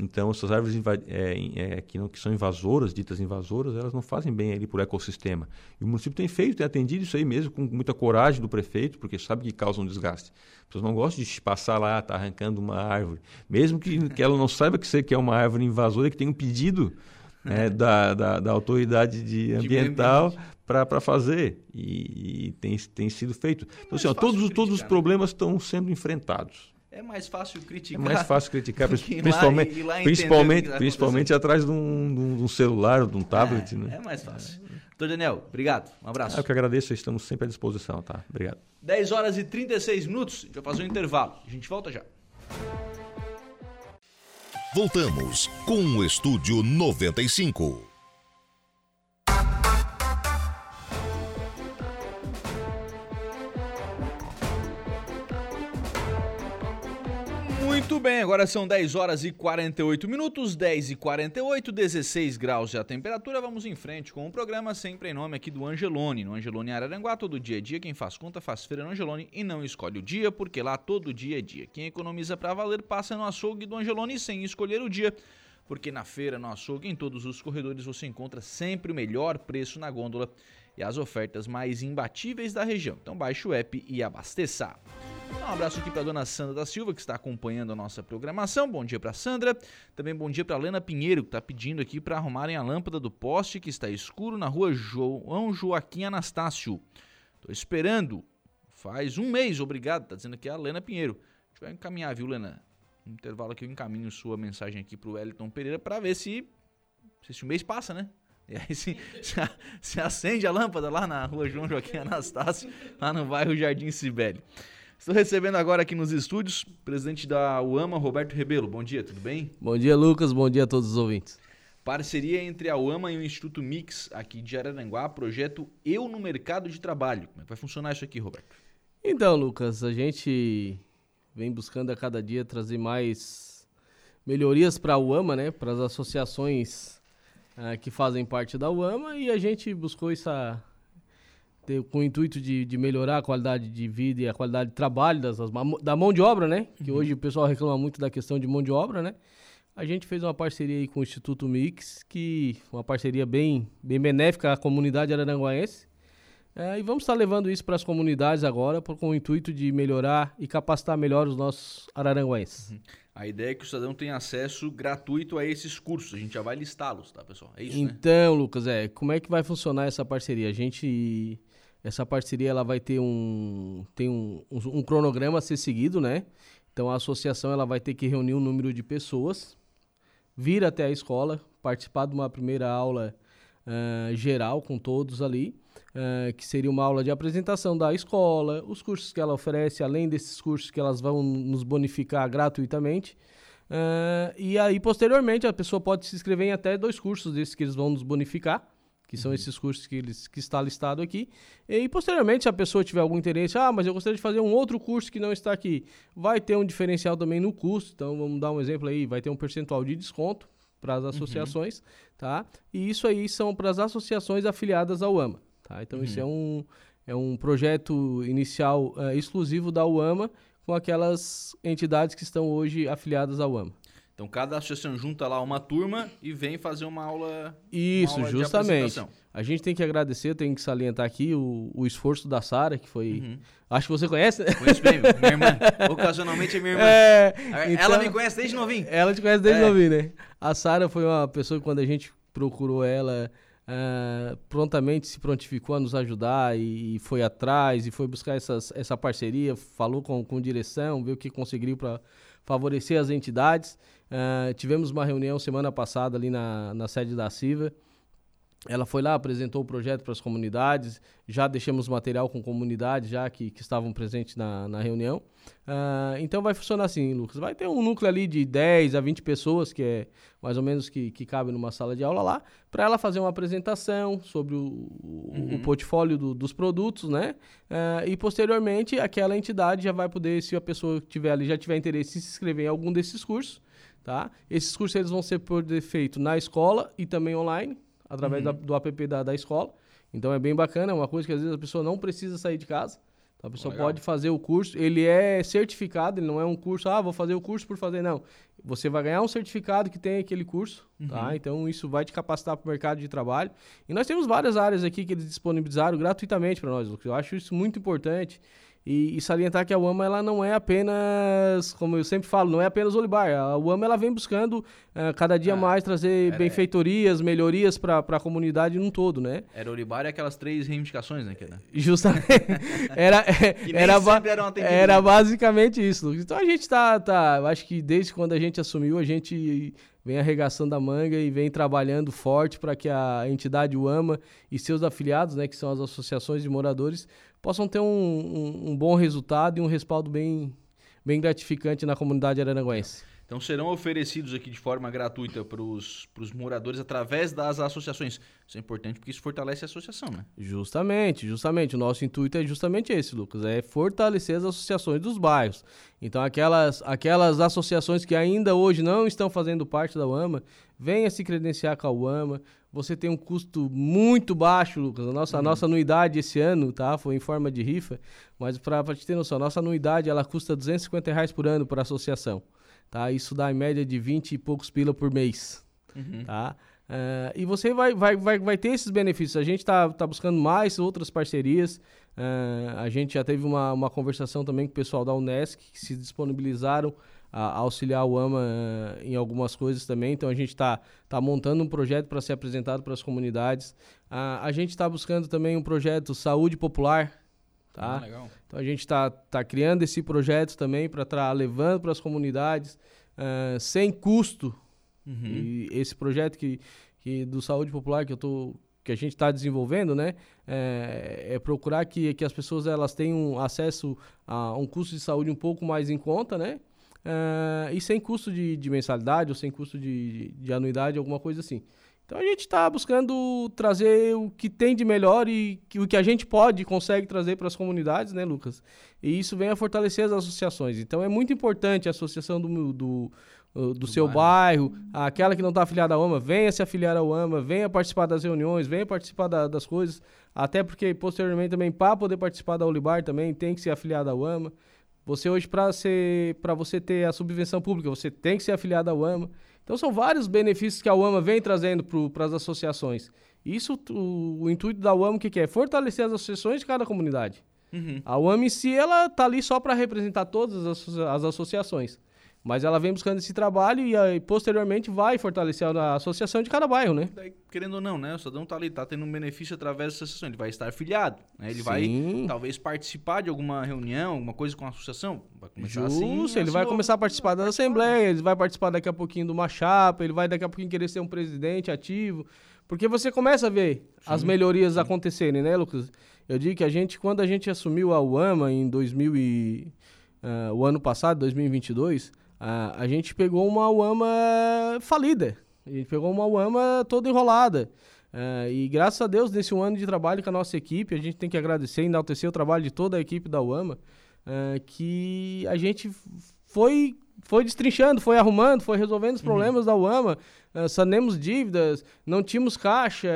Então, essas árvores é, é, que, não, que, são invasoras, ditas invasoras, elas não fazem bem ali para o ecossistema. E o município tem feito, tem atendido isso aí mesmo, com muita coragem do prefeito, porque sabe que causa um desgaste. As pessoas não gostam de passar lá, tá arrancando uma árvore. Mesmo que, que ela não saiba que você quer uma árvore invasora, que tem um pedido né, da, da, da, autoridade de ambiental para fazer. E, e, tem, tem sido feito. Então, assim, ó, todos, todos os né? problemas estão sendo enfrentados. É mais fácil criticar. É mais fácil criticar, <laughs> principalmente, lá, lá principalmente, principalmente atrás de um, de um, celular, de um tablet. É, né? é mais fácil. Doutor Daniel, obrigado. Um abraço. Ah, eu que agradeço, estamos sempre à disposição, tá? Obrigado. 10 horas e 36 minutos, a gente vai fazer um intervalo. A gente volta já. Voltamos com o Estúdio 95. Muito bem, agora são 10 horas e 48 minutos, 10 e 48, 16 graus de a temperatura. Vamos em frente com o programa sempre em nome aqui do Angelone. No Angelone Araranguá, todo dia é dia. Quem faz conta faz feira no Angelone e não escolhe o dia, porque lá todo dia é dia. Quem economiza para valer passa no açougue do Angelone sem escolher o dia. porque na feira, no açougue, em todos os corredores você encontra sempre o melhor preço na gôndola e as ofertas mais imbatíveis da região. Então baixe o app e abasteça. Um abraço aqui para dona Sandra da Silva, que está acompanhando a nossa programação. Bom dia para Sandra. Também bom dia para Lena Pinheiro, que está pedindo aqui para arrumarem a lâmpada do poste que está escuro na rua João Joaquim Anastácio. Estou esperando. Faz um mês, obrigado. Está dizendo aqui a Lena Pinheiro. A gente vai encaminhar, viu, Lena? No intervalo aqui eu encaminho sua mensagem aqui para o Wellington Pereira para ver se, se esse mês passa, né? E aí se, se, acende a lâmpada lá na rua João Joaquim Anastácio, lá no bairro Jardim Sibeli. Estou recebendo agora aqui nos estúdios o presidente da UAMA, Roberto Rebelo. Bom dia, tudo bem? Bom dia, Lucas. Bom dia a todos os ouvintes. Parceria entre a UAMA e o Instituto Mix aqui de Araranguá, projeto Eu no Mercado de Trabalho. Como é que vai funcionar isso aqui, Roberto? Então, Lucas, a gente vem buscando a cada dia trazer mais melhorias para a UAMA, né? Para as associações uh, que fazem parte da UAMA e a gente buscou essa com o intuito de, de, melhorar a qualidade de vida e a qualidade de trabalho das, da mão de obra, né? Que uhum. hoje o pessoal reclama muito da questão de mão de obra, né? A gente fez uma parceria aí com o Instituto Mix, que uma parceria bem, bem benéfica à comunidade araranguaense. É, e vamos estar levando isso para as comunidades agora, por, com o intuito de melhorar e capacitar melhor os nossos araranguaenses. Uhum. A ideia é que o cidadão tenha acesso gratuito a esses cursos. A gente já vai listá-los, tá, pessoal? É isso, né? Então, né? Lucas, é, como é que vai funcionar essa parceria? A gente essa parceria ela vai ter um tem um, um, um, cronograma a ser seguido, né? Então a associação ela vai ter que reunir um número de pessoas, vir até a escola, participar de uma primeira aula uh, geral com todos ali, uh, que seria uma aula de apresentação da escola, os cursos que ela oferece, além desses cursos que elas vão nos bonificar gratuitamente. Uh, e aí, posteriormente, a pessoa pode se inscrever em até dois cursos desses que eles vão nos bonificar, que são uhum. esses cursos que, eles, que está listado aqui. E, posteriormente, se a pessoa tiver algum interesse, ah, mas eu gostaria de fazer um outro curso que não está aqui, vai ter um diferencial também no custo. Então, vamos dar um exemplo aí, vai ter um percentual de desconto para as uhum. associações, uhum. tá? E isso aí são para as associações afiliadas ao AMA, tá? Então, uhum. isso é um, é um projeto inicial uh, exclusivo da UAMA com aquelas entidades que estão hoje afiliadas ao AMA. Então cada associação junta lá uma turma e vem fazer uma aula. Isso, uma aula justamente. A gente tem que agradecer, tem que salientar aqui o, o esforço da Sara, que foi. Uhum. Acho que você conhece, né? Conheço bem, minha irmã. <laughs> Ocasionalmente é minha irmã. É, então, ela me conhece desde novinho. Ela te conhece desde é. novinho, né? A Sara foi uma pessoa que quando a gente procurou ela. Uh, prontamente se prontificou a nos ajudar e, e, foi atrás e foi buscar essas, essa parceria, falou com, com direção, viu o que conseguiu para favorecer as entidades. Uh, tivemos uma reunião semana passada ali na, na sede da CIVA. Ela foi lá, apresentou o projeto para as comunidades, já deixamos material com comunidades já que, que estavam presentes na, na reunião. Uh, então vai funcionar assim, Lucas. Vai ter um núcleo ali de 10 a 20 pessoas, que é mais ou menos que, que cabe numa sala de aula lá, para ela fazer uma apresentação sobre o, uhum. o portfólio do, dos produtos, né? Uh, e posteriormente aquela entidade já vai poder, se a pessoa tiver ali, já tiver interesse em se inscrever em algum desses cursos, Tá? Esses cursos eles vão ser por defeito na escola e também online, através uhum. da, do app da, da escola. Então é bem bacana, é uma coisa que às vezes a pessoa não precisa sair de casa. Então a pessoa Legal. pode fazer o curso, ele é certificado, ele não é um curso, ah, vou fazer o curso por fazer, não. Você vai ganhar um certificado que tem aquele curso, tá? uhum. tá? Então isso vai te capacitar para o mercado de trabalho. E nós temos várias áreas aqui que eles disponibilizaram gratuitamente para nós, Eu acho isso muito importante. E, e, salientar que a UAMA ela não é apenas, como eu sempre falo, não é apenas Olibar. A UAMA ela vem buscando uh, cada dia ah, mais trazer era, benfeitorias, melhorias para a comunidade num todo, né? Era Olibar e aquelas três reivindicações, né? <laughs> <laughs> Era? Justamente. <laughs> era, era, era basicamente isso. Então a gente tá, tá, acho que desde quando a gente assumiu, a gente vem arregaçando a manga e vem trabalhando forte para que a entidade UAMA e seus afiliados, né, que são as associações de moradores, possam ter um, um, um bom resultado e um respaldo bem, bem gratificante na comunidade araranguense. Então serão oferecidos aqui de forma gratuita para os moradores através das associações. Isso é importante porque isso fortalece a associação, né? Justamente, justamente. O nosso intuito é justamente esse, Lucas, é fortalecer as associações dos bairros. Então aquelas, aquelas associações que ainda hoje não estão fazendo parte da UAMA, venha se credenciar com a UAMA. Você tem um custo muito baixo, Lucas. A nossa, uhum. a nossa anuidade esse ano, tá? Foi em forma de rifa, mas para te ter noção, a nossa anuidade ela custa 250 reais por ano para a associação. tá? Isso dá em média de 20 e poucos pila por mês, uhum. tá? Uh, e você vai, vai, vai, vai ter esses benefícios. A gente está tá buscando mais outras parcerias. Uh, a gente já teve uma, uma conversação também com o pessoal da Unesc, que se disponibilizaram a, auxiliar o AMA uh, em algumas coisas também. Então a gente está tá montando um projeto para ser apresentado para as comunidades. a gente está buscando também um projeto Saúde Popular. Tá? Ah, então a gente está tá criando esse projeto também para estar tá levando para as comunidades sem custo Uhum. E esse projeto que, que do Saúde Popular que eu tô que a gente está desenvolvendo, né, é, é, procurar que, que as pessoas elas tenham acesso a um custo de saúde um pouco mais em conta, né, é, e sem custo de, de, mensalidade ou sem custo de, de anuidade, alguma coisa assim. Então a gente está buscando trazer o que tem de melhor e que, o que a gente pode e consegue trazer para as comunidades, né, Lucas? E isso vem a fortalecer as associações. Então é muito importante a associação do, do do, do seu bairro. bairro. aquela que não está afiliada ao AMA, venha se afiliar ao AMA, venha participar das reuniões, venha participar da, das coisas, até porque posteriormente também para poder participar da Olibar também tem que ser afiliado ao AMA. Você hoje para você ter a subvenção pública, você tem que ser afiliado ao AMA. Então são vários benefícios que a UAMA vem trazendo para as associações. Isso, o, o, intuito da UAMA, o que, que é? Fortalecer as associações de cada comunidade. Uhum. A UAMA em si, ela tá ali só para representar todas as, as associações. Mas ela vem buscando esse trabalho e aí, posteriormente vai fortalecer a associação de cada bairro, né? Daí, querendo ou não, né? O cidadão tá ali, tá tendo um benefício através dessa associação. Ele vai estar afiliado, né? Ele Sim. vai talvez participar de alguma reunião, alguma coisa com a associação. Vai começar assim, Justo, assim, ele vai começar a participar da assembleia, ele vai participar daqui a pouquinho de uma chapa, ele vai daqui a pouquinho querer ser um presidente ativo. Porque você começa a ver sim, as melhorias sim. acontecerem, né, Lucas? Eu digo que a gente, quando a gente assumiu a UAMA em 2000 e, uh, o ano passado, 2022, a, a gente pegou uma UAMA falida. A gente pegou uma UAMA toda enrolada. Uh, e graças a Deus, nesse um ano de trabalho com a nossa equipe, a gente tem que agradecer e enaltecer o trabalho de toda a equipe da UAMA, uh, que a gente foi, foi destrinchando, foi arrumando, foi resolvendo os uhum. problemas uhum. da UAMA, uh, sanemos dívidas, não tínhamos caixa,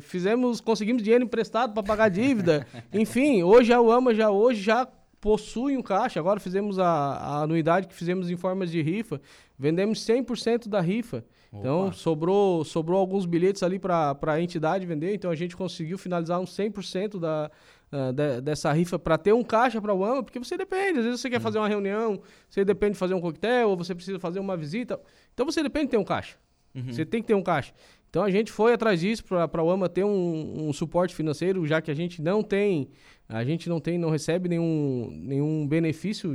fizemos, conseguimos dinheiro emprestado para pagar dívida. <laughs> Enfim, hoje a UAMA já hoje já possui um caixa. Agora fizemos a, a anuidade que fizemos em formas de rifa. Vendemos 100% da rifa. Opa. Então, sobrou, sobrou alguns bilhetes ali para a entidade vender. Então, a gente conseguiu finalizar uns 100% da, uh, de, dessa rifa para ter um caixa para o AMA, porque você depende. Às vezes você quer hum. fazer uma reunião, você depende de fazer um coquetel, ou você precisa fazer uma visita. Então, você depende de ter um caixa. Uhum. Você tem que ter um caixa. Então, a gente foi atrás disso para o AMA ter um, um suporte financeiro, já que a gente não tem a gente não tem, não recebe nenhum, nenhum benefício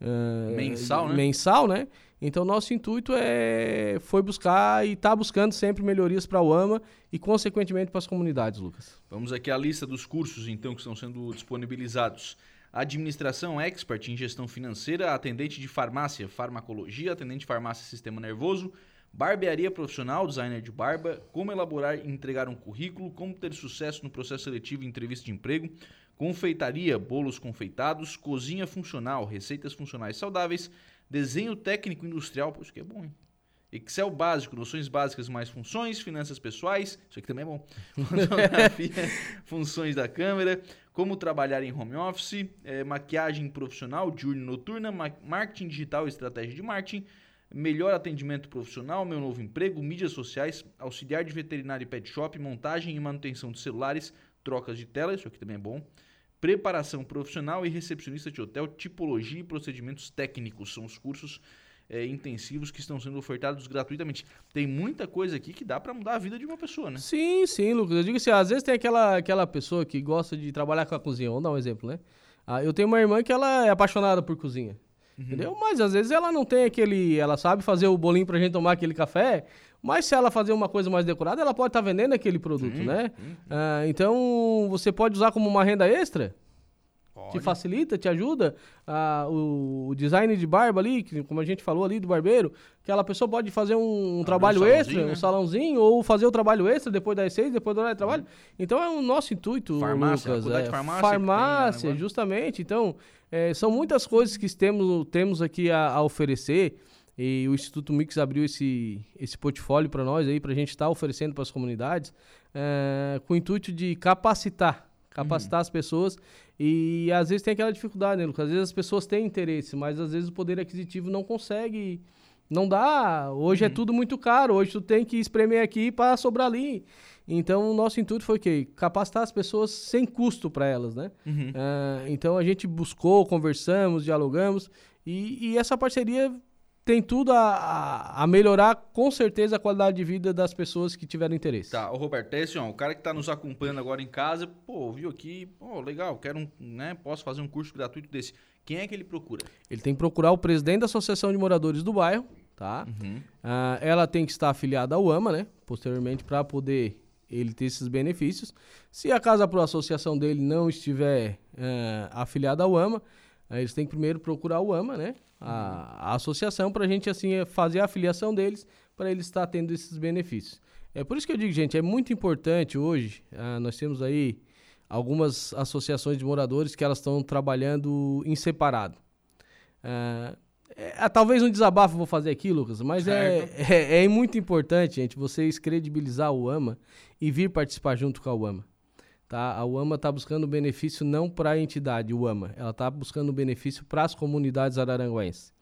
uh, mensal, né? mensal, né? Então nosso intuito é foi buscar e está buscando sempre melhorias para o AMA e consequentemente para as comunidades, Lucas. Vamos aqui à lista dos cursos então que estão sendo disponibilizados. Administração Expert em Gestão Financeira, atendente de farmácia, farmacologia, atendente de farmácia Sistema Nervoso, barbearia profissional, designer de barba, como elaborar e entregar um currículo, como ter sucesso no processo seletivo e entrevista de emprego, confeitaria, bolos confeitados, cozinha funcional, receitas funcionais saudáveis, desenho técnico industrial, poxa, que é bom, hein? Excel básico, noções básicas mais funções, finanças pessoais, isso aqui também é bom. <laughs> Funções da câmera, como trabalhar em home office, é, maquiagem profissional, diurna noturna, marketing digital e estratégia de marketing, melhor atendimento profissional, meu novo emprego, mídias sociais, auxiliar de veterinário e pet shop, montagem e manutenção de celulares, trocas de tela, isso aqui também é bom preparação profissional e recepcionista de hotel, tipologia e procedimentos técnicos. São os cursos é, intensivos que estão sendo ofertados gratuitamente. Tem muita coisa aqui que dá para mudar a vida de uma pessoa, né? Sim, sim, Lucas. Eu digo assim, às vezes tem aquela, aquela pessoa que gosta de trabalhar com a cozinha. Vamos dar um exemplo, né? Ah, eu tenho uma irmã que ela é apaixonada por cozinha. Uhum. Entendeu? Mas às vezes ela não tem aquele. Ela sabe fazer o bolinho pra gente tomar aquele café, mas se ela fazer uma coisa mais decorada, ela pode estar tá vendendo aquele produto, sim, né? Sim. Ah, então, você pode usar como uma renda extra. Pode. Te facilita, te ajuda. Ah, o, o, design de barba ali, que, como a gente falou ali do barbeiro, aquela pessoa pode fazer um, um trabalho um extra, né? um salãozinho, ou fazer o trabalho extra depois das seis, depois do horário de trabalho. Hum. Então é o nosso intuito, farmácia, Lucas. É, farmácia, farmácia tem, né, justamente. Então, é, são muitas coisas que temos, temos aqui a, a oferecer. E o Instituto Mix abriu esse, esse portfólio para nós aí, para a gente estar tá oferecendo para as comunidades, é, com o intuito de capacitar, capacitar uhum. as pessoas. E às vezes tem aquela dificuldade, né, Lucas? Às vezes as pessoas têm interesse, mas às vezes o poder aquisitivo não consegue Não dá. Hoje é uhum. é tudo muito caro. Hoje tu tem que espremer aqui para sobrar ali. Então, o nosso intuito foi que capacitar as pessoas sem custo para elas, né? Uhum. Uh, então, a gente buscou, conversamos, dialogamos e, e essa parceria tem tudo a, a, a, melhorar com certeza a qualidade de vida das pessoas que tiveram interesse. Tá, o Roberto, é assim, ó, o cara que está nos acompanhando agora em casa, pô, viu aqui, pô, legal, quero um, né, posso fazer um curso gratuito desse. Quem é que ele procura? Ele tem que procurar o presidente da Associação de Moradores do Bairro, tá? Uhum. Uh, ela tem que estar afiliada ao AMA, né? Posteriormente, para poder ele ter esses benefícios. Se a Casa Pro Associação dele não estiver uh, afiliada ao AMA, uh, eles têm que primeiro procurar o AMA, né? A, a associação, para a gente assim fazer a afiliação deles, para eles estar tendo esses benefícios. É por isso que eu digo, gente, é muito importante hoje, nós temos aí algumas associações de moradores que elas estão trabalhando em separado. É, é, talvez um desabafo vou fazer aqui, Lucas, mas é, é, é, muito importante, gente, vocês credibilizar o AMA e vir participar junto com a UAMA. Tá? A UAMA está buscando benefício não para a entidade, o AMA, ela está buscando benefício para as comunidades araranguenses.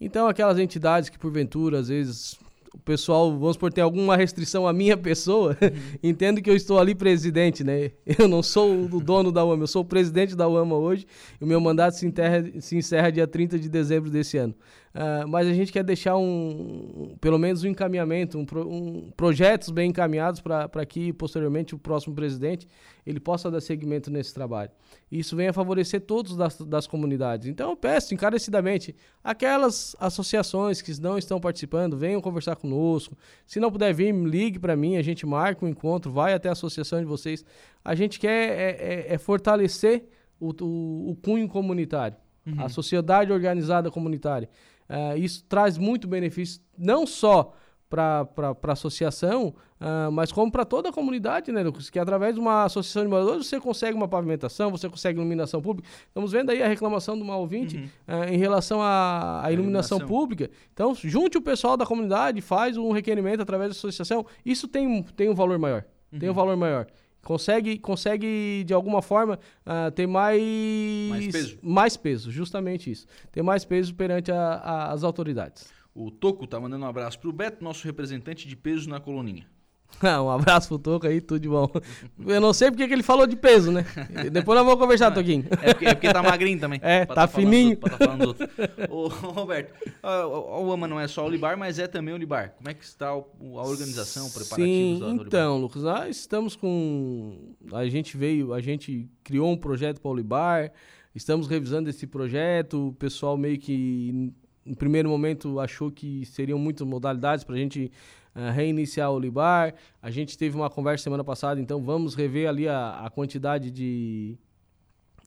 Então, aquelas entidades que porventura, às vezes, o pessoal, vamos por ter alguma restrição à minha <laughs> pessoa, uhum. entendo que eu estou ali presidente, né? Eu não sou o dono da UAMA, eu sou o presidente da UAMA hoje e o meu mandato se, enterra, se encerra dia 30 de dezembro desse ano. Uh, mas a gente quer deixar um, pelo menos um encaminhamento, um, um projetos bem encaminhados para que posteriormente o próximo presidente ele possa dar seguimento nesse trabalho. E isso venha favorecer todos das, das comunidades. Então eu peço encarecidamente aquelas associações que não estão participando, venham conversar conosco. Se não puder vir, ligue para mim, a gente marca um encontro, vai até a associação de vocês. A gente quer é, é, é fortalecer o, o, o cunho comunitário. Uhum. A sociedade organizada comunitária. Uh, isso traz muito benefício, não só para a associação, uh, mas como para toda a comunidade, né, Lucas? Que através de uma associação de moradores você consegue uma pavimentação, você consegue iluminação pública. Estamos vendo aí a reclamação do uma ouvinte uhum. uh, em relação à, à iluminação, iluminação, pública. Então, junte o pessoal da comunidade, faz um requerimento através da associação. Isso tem, tem um valor maior. Uhum. Tem um valor maior consegue, consegue de alguma forma uh, ter mais, mais peso. mais peso, justamente isso. Ter mais peso perante a, a, as autoridades. O Toco tá mandando um abraço pro Beto, nosso representante de peso na coloninha. <laughs> um abraço pro Toco aí, tudo de bom. Eu não sei porque que ele falou de peso, né? Depois nós vamos conversar, não, Toquinho. É porque, é porque tá magrinho também. <laughs> É, tá, tá fininho. Outro, tá falando outro. Ô, Roberto, o AMA não é só o Libar, mas é também o Libar. Como é que está a organização, o preparativos Sim, então, Lucas, nós estamos com... A gente veio, a gente criou um projeto para o Libar, estamos revisando esse projeto, o pessoal meio que, no primeiro momento, achou que seriam muitas modalidades para a gente uh, reiniciar o Libar. A gente teve uma conversa semana passada, então vamos rever ali a, a quantidade de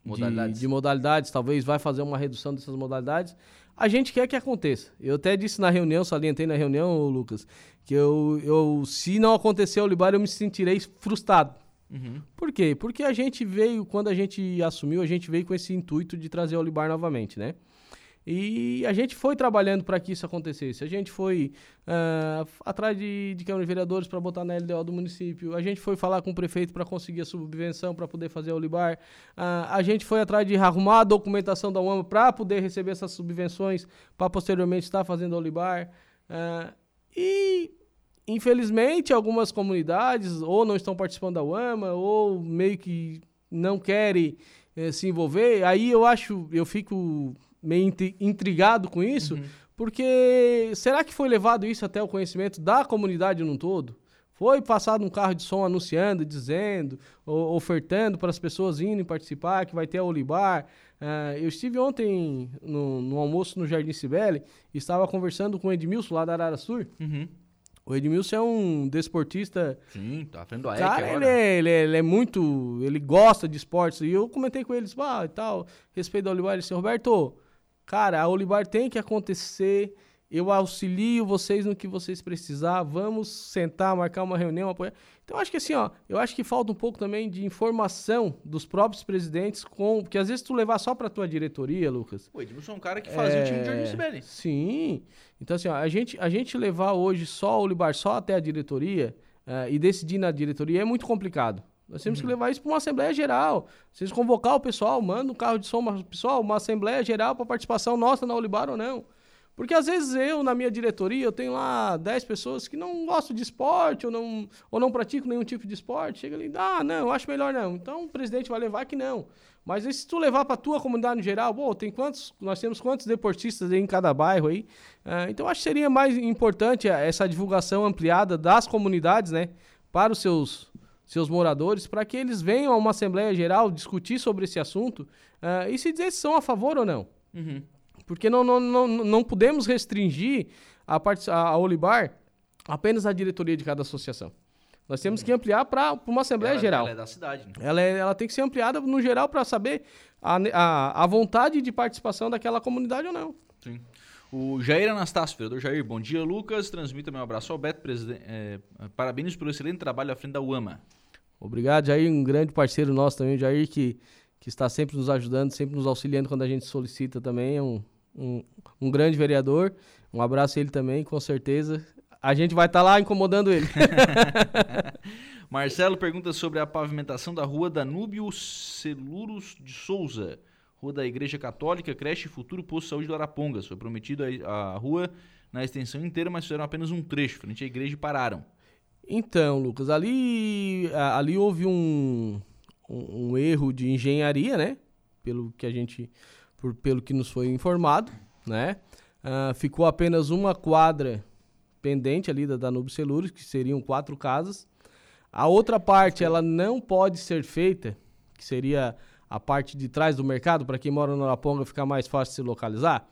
modalidades. De, de, modalidades, talvez vai fazer uma redução dessas modalidades. A gente quer que aconteça. Eu até disse na reunião, salientei na reunião, Lucas, que eu, eu se não acontecer o Libar, eu me sentirei frustrado. Uhum. Por quê? Porque a gente veio, quando a gente assumiu, a gente veio com esse intuito de trazer o Libar novamente, né? E a gente foi trabalhando para que isso acontecesse. A gente foi uh, atrás de, de Câmara de Vereadores para botar na LDO do município. A gente foi falar com o prefeito para conseguir a subvenção para poder fazer o Libar. Uh, a gente foi atrás de arrumar a documentação da UAMA para poder receber essas subvenções para posteriormente estar fazendo o Libar. Uh, e infelizmente algumas comunidades ou não estão participando da UAMA ou meio que não querem eh, se envolver. Aí eu acho, eu fico meio intrigado com isso, uhum. porque será que foi levado isso até o conhecimento da comunidade num todo? Foi passado um carro de som anunciando, dizendo, ofertando para as pessoas irem participar, que vai ter a Olibar. Uh, eu estive ontem no, no, almoço no Jardim Cibele e estava conversando com o Edmilson lá da Arara Sur. Uhum. O Edmilson é um desportista. Sim, tá frente do AEC Cara, ele é, ele, é, ele é, muito. Ele gosta de esportes. E eu comentei com eles, ah, e tal, respeito ao Olivar. Ele disse, Roberto, Cara, a Olibar tem que acontecer. Eu auxilio vocês no que vocês precisar. Vamos sentar, marcar uma reunião, apoiar. Então, acho que assim, ó, eu acho que falta um pouco também de informação dos próprios presidentes com. Porque às vezes tu levar só pra tua diretoria, Lucas. O Edmilson é um cara que fazia é... o time de Jardim Sibeli. Sim. Então, assim, ó, a gente, a gente levar hoje só o Olibar só até a diretoria uh, e decidir na diretoria é muito complicado. Nós temos uhum. que levar isso para uma Assembleia Geral. Vocês convocar o pessoal, manda um carro de som, pessoal, uma Assembleia Geral para participação nossa na Olibar ou não. Porque às vezes eu, na minha diretoria, eu tenho lá 10 pessoas que não gostam de esporte ou não, ou não praticam nenhum tipo de esporte. Chega ali, ah, não, eu acho melhor não. Então o presidente vai levar que não. Mas se tu levar para tua comunidade no geral, pô, tem quantos, nós temos quantos deportistas em cada bairro aí? Uh, então acho que seria mais importante essa divulgação ampliada das comunidades, né, para os seus seus moradores, para que eles venham a uma assembleia geral discutir sobre esse assunto uh, e se dizer se são a favor ou não. Uhum. Porque não, não, não, não podemos restringir a, part, a, a Olibar apenas a diretoria de cada associação. Nós temos que ampliar para uma Assembleia ela, Geral. Ela é da cidade. Né? Ela, é, ela tem que ser ampliada no geral para saber a, a, a vontade de participação daquela comunidade ou não. Sim. O Jair Anastácio, vereador Jair, bom dia, Lucas. Transmita meu abraço ao Beto. É, parabéns pelo excelente trabalho à frente da UAMA. Obrigado, Jair, um grande parceiro nosso também, Jair, que, que está sempre nos ajudando, sempre nos auxiliando quando a gente solicita também. É um, um, um grande vereador. Um abraço a ele também, com certeza. A gente vai estar tá lá incomodando ele. <laughs> <laughs> Marcelo pergunta sobre a pavimentação da rua Danúbio Celuros de Souza, rua da Igreja Católica, creche Futuro Posto de Saúde do Arapongas. Foi prometido a, a rua na extensão inteira, mas fizeram apenas um trecho, frente à igreja e pararam. Então, Lucas, ali, ali houve um, um, um erro de engenharia, né? Pelo que a gente por, pelo que nos foi informado, né? Uh, ficou apenas uma quadra pendente ali da Danube Celures, que seriam quatro casas. A outra parte, ela não pode ser feita, que seria a parte de trás do mercado, para quem mora no Araponga ficar mais fácil de se localizar.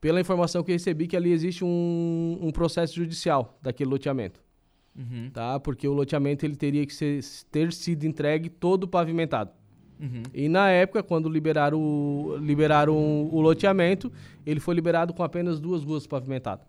Pela informação que recebi, que ali existe um, um processo judicial daquele loteamento. Uhum. Tá? Porque o loteamento ele teria que ser, ter sido entregue todo pavimentado. Uhum. E na época, quando liberaram, o, liberaram o loteamento, ele foi liberado com apenas duas ruas pavimentadas.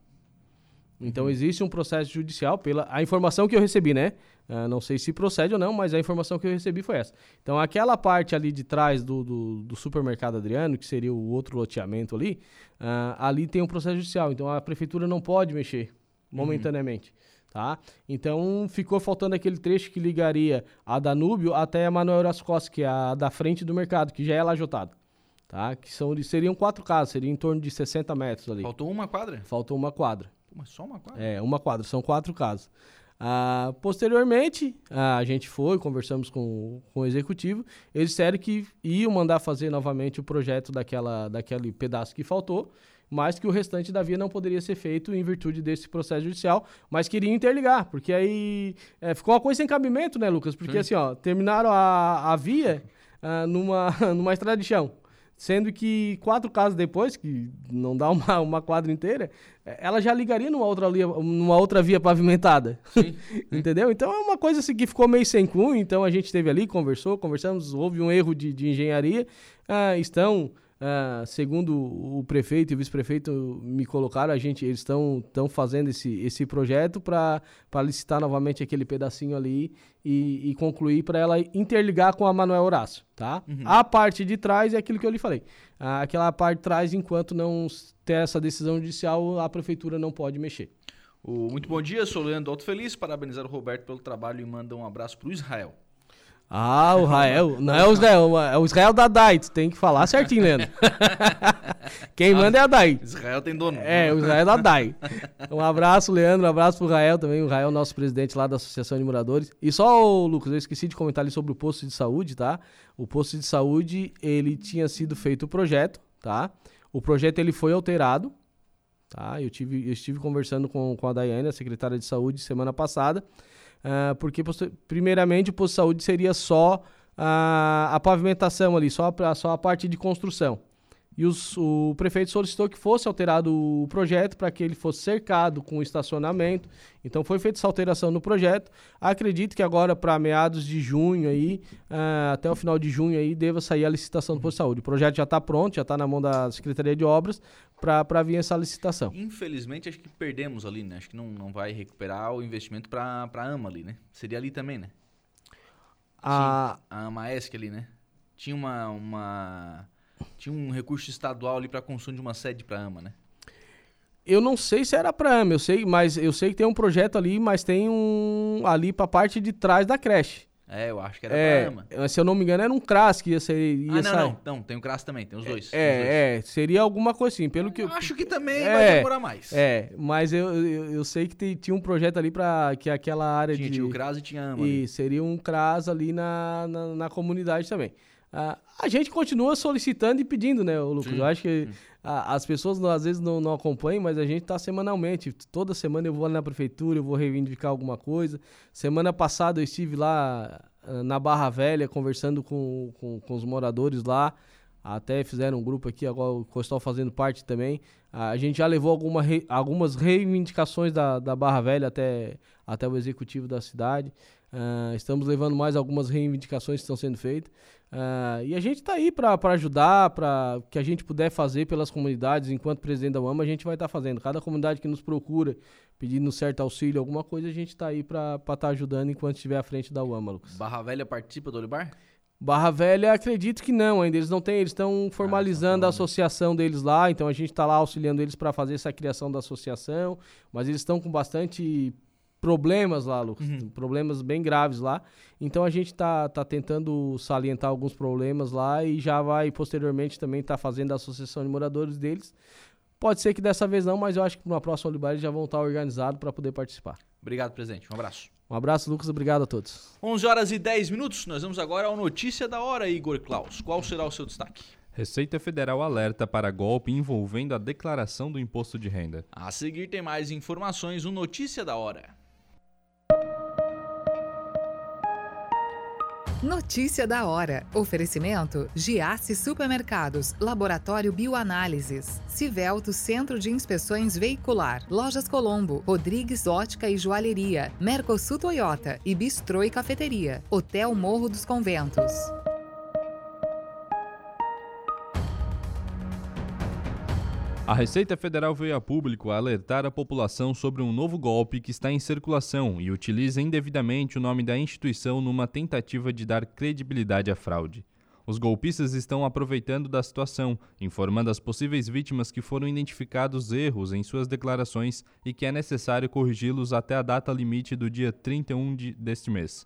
Então uhum. existe um processo judicial pela a informação que eu recebi, né? Uh, não sei se procede ou não, mas a informação que eu recebi foi essa. Então aquela parte ali de trás do, do, do supermercado Adriano, que seria o outro loteamento ali, uh, ali tem um processo judicial. Então a prefeitura não pode mexer uhum. momentaneamente. Uhum. Tá? Então ficou faltando aquele trecho que ligaria a Danúbio até a Manuel Rascos, que é a da frente do mercado, que já é lajotada. Tá? Que são, seriam quatro casas, seria em torno de 60 metros ali. Faltou uma quadra? Faltou uma quadra. Mas só uma quadra? É, uma quadra, são quatro casas. Ah, posteriormente, ah, a gente foi, conversamos com, com o executivo, eles disseram que iam mandar fazer novamente o projeto daquela, daquele pedaço que faltou, mas que o restante da via não poderia ser feito em virtude desse processo judicial, mas queria interligar, porque aí é, ficou uma coisa sem cabimento, né, Lucas? Porque Sim. assim, ó, terminaram a, a via uh, numa, <laughs> numa estrada de chão. Sendo que quatro casas depois, que não dá uma, <laughs> uma quadra inteira, é, ela já ligaria numa outra, via, numa outra via pavimentada. <laughs> Sim. Entendeu? Então é uma coisa assim que ficou meio sem cunho. Então a gente esteve ali, conversou, conversamos, houve um erro de, de engenharia. Uh, estão Uh, segundo o prefeito e o vice-prefeito me colocaram, a gente, eles estão fazendo esse, esse projeto para licitar novamente aquele pedacinho ali e, e concluir para ela interligar com a Manuel Horácio, tá? Uhum. A parte de trás é aquilo que eu lhe falei. Uh, aquela parte de trás, enquanto não ter essa decisão judicial, a prefeitura não pode mexer. O, muito bom dia, sou Leandro Alto Feliz, parabenizar o Roberto pelo trabalho e manda um abraço para o Israel. Ah, o Israel. Não é o Israel, é o Israel da Dai. Tu tem que falar certinho, Leandro. <laughs> Quem manda é a Dai. Israel tem dono. É, o Israel da Dai. Um abraço, Leandro. Um abraço pro Israel também. O Israel, nosso presidente lá da Associação de Moradores. E só, Lucas, eu esqueci de comentar ali sobre o posto de saúde, tá? O posto de saúde, ele tinha sido feito o projeto, tá? O projeto, ele foi alterado, tá? Eu, tive, eu estive conversando com, com a Daiane, a secretária de saúde, semana passada. Uh, porque, primeiramente, o posto de saúde seria só a, a pavimentação ali, só, pra, só a parte de construção. E os, o prefeito solicitou que fosse alterado o projeto para que ele fosse cercado com estacionamento. Então foi feita essa alteração no projeto. Acredito que agora, para meados de junho aí, uh, até o final de junho aí, deva sair a licitação do posto de saúde. O projeto já está pronto, já está na mão da Secretaria de Obras para vir essa licitação. Infelizmente, acho que perdemos ali, né? Acho que não, não vai recuperar o investimento para a AMA ali, né? Seria ali também, né? A, a AMA ESC ali, né? Tinha uma, uma tinha um recurso estadual ali para consumo de uma sede para AMA, né? Eu não sei se era para AMA, eu sei, mas eu sei que tem um projeto ali, mas tem um ali para parte de trás da creche. É, eu acho que era É, Brahma. se eu não me engano, era um CRAS que ia ser. Ia Ah, não, sair. não, não. Tem o Crass também, tem os dois. tem os dois. É, é, seria alguma coisa assim, pelo que Eu acho que também É, vai demorar mais. É, mas eu, eu, eu sei que te- tinha um projeto ali pra que aquela área Tinha, de. tinha o Crass e tinha a Ama. ali. E seria um CRAS ali na, na, na comunidade também. Ah, a gente continua solicitando e pedindo, né, Lucas? Sim, Eu acho que a- as pessoas não- às vezes não, não acompanham, mas a gente tá semanalmente. Toda semana eu vou ali na prefeitura, eu vou reivindicar alguma coisa. Semana passada eu estive lá ah, na Barra Velha conversando com, com, com os moradores lá. Até fizeram um grupo aqui, agora o Costal fazendo parte também. A gente já levou alguma re- algumas reivindicações da, da Barra Velha até, até o executivo da cidade. Ah, estamos levando mais algumas reivindicações que estão sendo feitas. Ah, e a gente está aí para ajudar, para que a gente puder fazer pelas comunidades. Enquanto presidente da UAMA, a gente vai estar fazendo. Cada comunidade que nos procura, pedindo certo auxílio, alguma coisa, a gente está aí para estar ajudando enquanto estiver à frente da UAMA, Lucas. Barra Velha participa do Olibar? Barra Velha, acredito que não ainda. Eles não têm, eles estão formalizando a associação deles lá, então a gente está lá auxiliando eles para fazer essa criação da associação, mas eles estão com bastante problemas lá, Lucas, problemas bem graves lá. Então a gente tá, tá tentando salientar alguns problemas lá e já vai posteriormente também estar fazendo a associação de moradores deles. Pode ser que dessa vez não, mas eu acho que na próxima Olibar eles já vão estar organizados para poder participar. Obrigado, presidente. Um abraço. Um abraço, Lucas, obrigado a todos. 11 horas e 10 minutos. Nós vamos agora ao Notícia da Hora, Igor Klaus. Qual será o seu destaque? Receita Federal alerta para golpe envolvendo a declaração do imposto de renda. A seguir tem mais informações no Notícia da Hora. Notícia da hora. Oferecimento: Giasse Supermercados, Laboratório Bioanálises, Civelto Centro de Inspeções Veicular, Lojas Colombo, Rodrigues Ótica e Joalheria, Mercosul Toyota e Bistrô e Cafeteria, Hotel Morro dos Conventos. A Receita Federal veio a público alertar a população sobre um novo golpe que está em circulação e utiliza indevidamente o nome da instituição numa tentativa de dar credibilidade à fraude. Os golpistas estão aproveitando da situação, informando as possíveis vítimas que foram identificados erros em suas declarações e que é necessário corrigi-los até a data limite do dia 31 de, deste mês.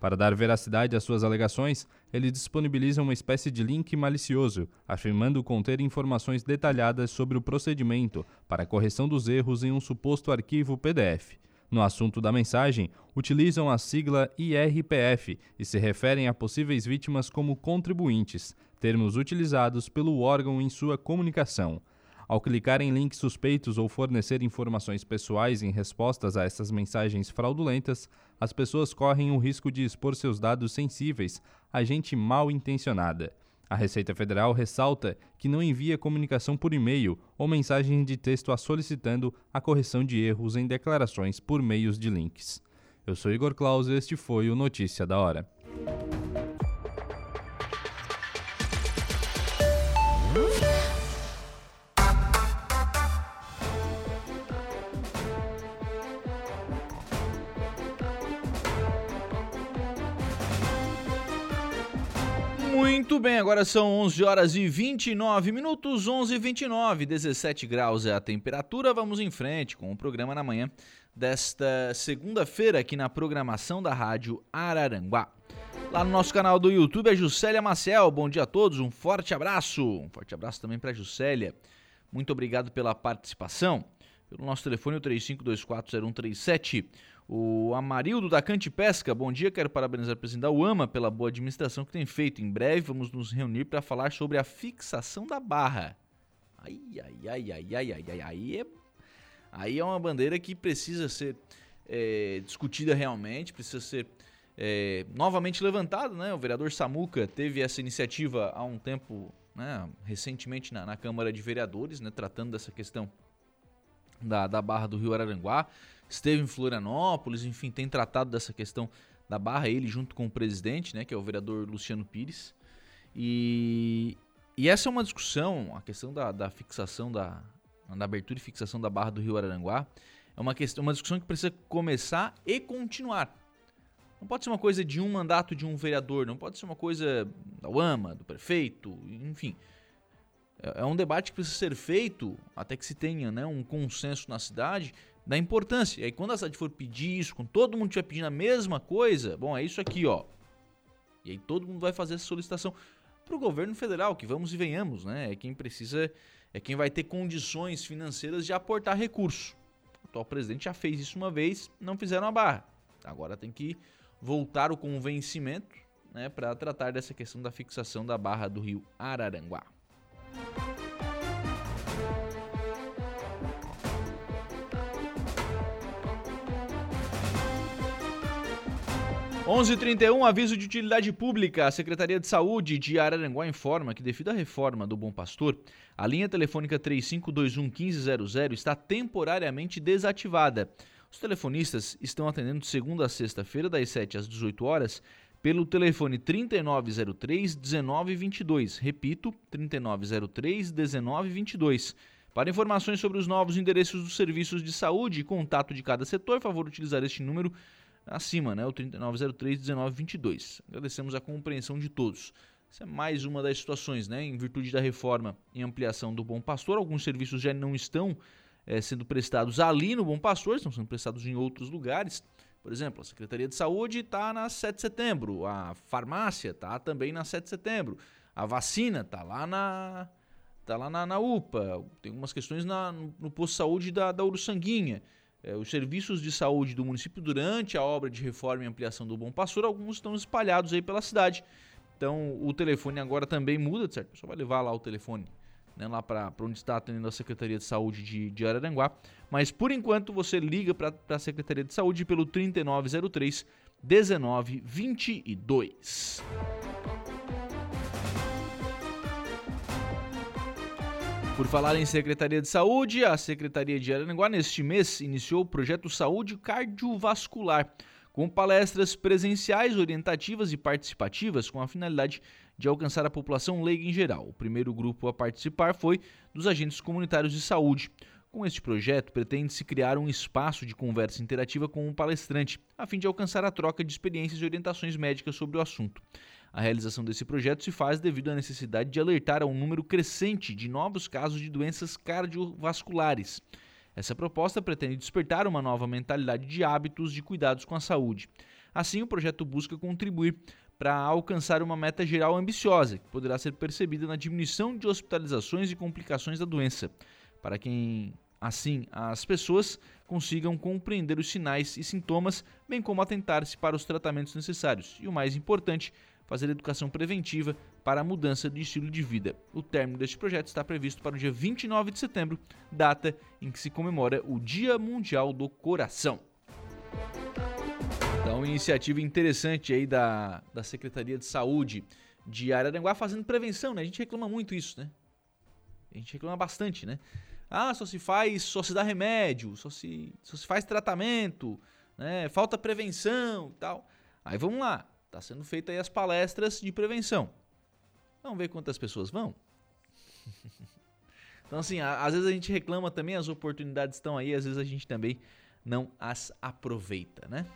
Para dar veracidade às suas alegações, ele disponibiliza uma espécie de link malicioso, afirmando conter informações detalhadas sobre o procedimento para correção dos erros em um suposto arquivo PDF. No assunto da mensagem, utilizam a sigla IRPF e se referem a possíveis vítimas como contribuintes, termos utilizados pelo órgão em sua comunicação. Ao clicar em links suspeitos ou fornecer informações pessoais em respostas a essas mensagens fraudulentas, as pessoas correm o risco de expor seus dados sensíveis a gente mal intencionada. A Receita Federal ressalta que não envia comunicação por e-mail ou mensagem de texto a solicitando a correção de erros em declarações por meios de links. Eu sou Igor Claus e este foi o Notícia da Hora. Muito bem, agora são 11 horas e 29 minutos, 11 e 29, 17 graus é a temperatura. Vamos em frente com o programa na manhã desta segunda-feira aqui na programação da Rádio Araranguá. Lá no nosso canal do YouTube é Juscelia Maciel. Bom dia a todos, um forte abraço. Um forte abraço também para Juscelia. Muito obrigado pela participação. Pelo nosso telefone, o 35240137. O Amarildo da Cante Pesca, bom dia, quero parabenizar o presidente da UAMA pela boa administração que tem feito. Em breve vamos nos reunir para falar sobre a fixação da barra. Ai, ai, ai, ai, ai, ai, ai, aí é, aí é uma bandeira que precisa ser é, discutida realmente, precisa ser é, novamente levantada, né? O vereador Samuca teve essa iniciativa há um tempo, né, recentemente na, na Câmara de Vereadores, né, tratando dessa questão da, da Barra do Rio Araranguá esteve em Florianópolis, enfim, tem tratado dessa questão da barra, ele junto com o presidente, né, que é o vereador Luciano Pires. E, e essa é uma discussão, a questão da, da fixação, da, da abertura e fixação da barra do Rio Araranguá, é uma, questão, uma discussão que precisa começar e continuar. Não pode ser uma coisa de um mandato de um vereador, não pode ser uma coisa da UAMA, do prefeito, enfim. É, é um debate que precisa ser feito até que se tenha né, um consenso na cidade da importância. E aí quando a cidade for pedir isso, quando todo mundo estiver pedindo a mesma coisa, bom, é isso aqui, ó. E aí todo mundo vai fazer essa solicitação para o governo federal, que vamos e venhamos, né? É quem precisa, é quem vai ter condições financeiras de aportar recurso. O atual presidente já fez isso uma vez, não fizeram a barra. Agora tem que voltar o convencimento né, para tratar dessa questão da fixação da barra do rio Araranguá. 11:31 aviso de utilidade pública. A Secretaria de Saúde de Araranguá informa que devido à reforma do Bom Pastor, a linha telefônica 3521 1500 está temporariamente desativada. Os telefonistas estão atendendo de segunda a sexta-feira das 7 às 18 horas pelo telefone 3903 1922. Repito, 3903 1922. Para informações sobre os novos endereços dos serviços de saúde e contato de cada setor, favor utilizar este número acima, né, o 3903-1922. Agradecemos a compreensão de todos. Essa é mais uma das situações, né, em virtude da reforma e ampliação do Bom Pastor. Alguns serviços já não estão é, sendo prestados ali no Bom Pastor, estão sendo prestados em outros lugares. Por exemplo, a Secretaria de Saúde está na 7 de setembro, a farmácia está também na 7 de setembro, a vacina está lá na tá lá na, na UPA, tem algumas questões na, no, no posto de saúde da, da Uruçanguinha os serviços de saúde do município durante a obra de reforma e ampliação do Bom Pastor, alguns estão espalhados aí pela cidade. Então o telefone agora também muda, certo? Só vai levar lá o telefone né, lá para onde está atendendo a Secretaria de Saúde de, de Araranguá. Mas por enquanto você liga para a Secretaria de Saúde pelo 3903 1922. Por falar em Secretaria de Saúde, a Secretaria de Aranaguá neste mês iniciou o projeto Saúde Cardiovascular, com palestras presenciais, orientativas e participativas com a finalidade de alcançar a população leiga em geral. O primeiro grupo a participar foi dos agentes comunitários de saúde. Com este projeto, pretende-se criar um espaço de conversa interativa com o um palestrante, a fim de alcançar a troca de experiências e orientações médicas sobre o assunto. A realização desse projeto se faz devido à necessidade de alertar a um número crescente de novos casos de doenças cardiovasculares. Essa proposta pretende despertar uma nova mentalidade de hábitos de cuidados com a saúde. Assim, o projeto busca contribuir para alcançar uma meta geral ambiciosa, que poderá ser percebida na diminuição de hospitalizações e complicações da doença, para quem assim as pessoas consigam compreender os sinais e sintomas, bem como atentar-se para os tratamentos necessários. E o mais importante, fazer educação preventiva para a mudança de estilo de vida. O término deste projeto está previsto para o dia 29 de setembro, data em que se comemora o Dia Mundial do Coração. Então, iniciativa interessante aí da, da Secretaria de Saúde de Araranguá fazendo prevenção, né? A gente reclama muito isso, né? A gente reclama bastante, né? Ah, só se faz, só se dá remédio, só se, só se faz tratamento, né? Falta prevenção e tal. Aí vamos lá, Está sendo feita aí as palestras de prevenção. Vamos ver quantas pessoas vão. <laughs> então, assim, às vezes a gente reclama também, as oportunidades estão aí, às vezes a gente também não as aproveita, né?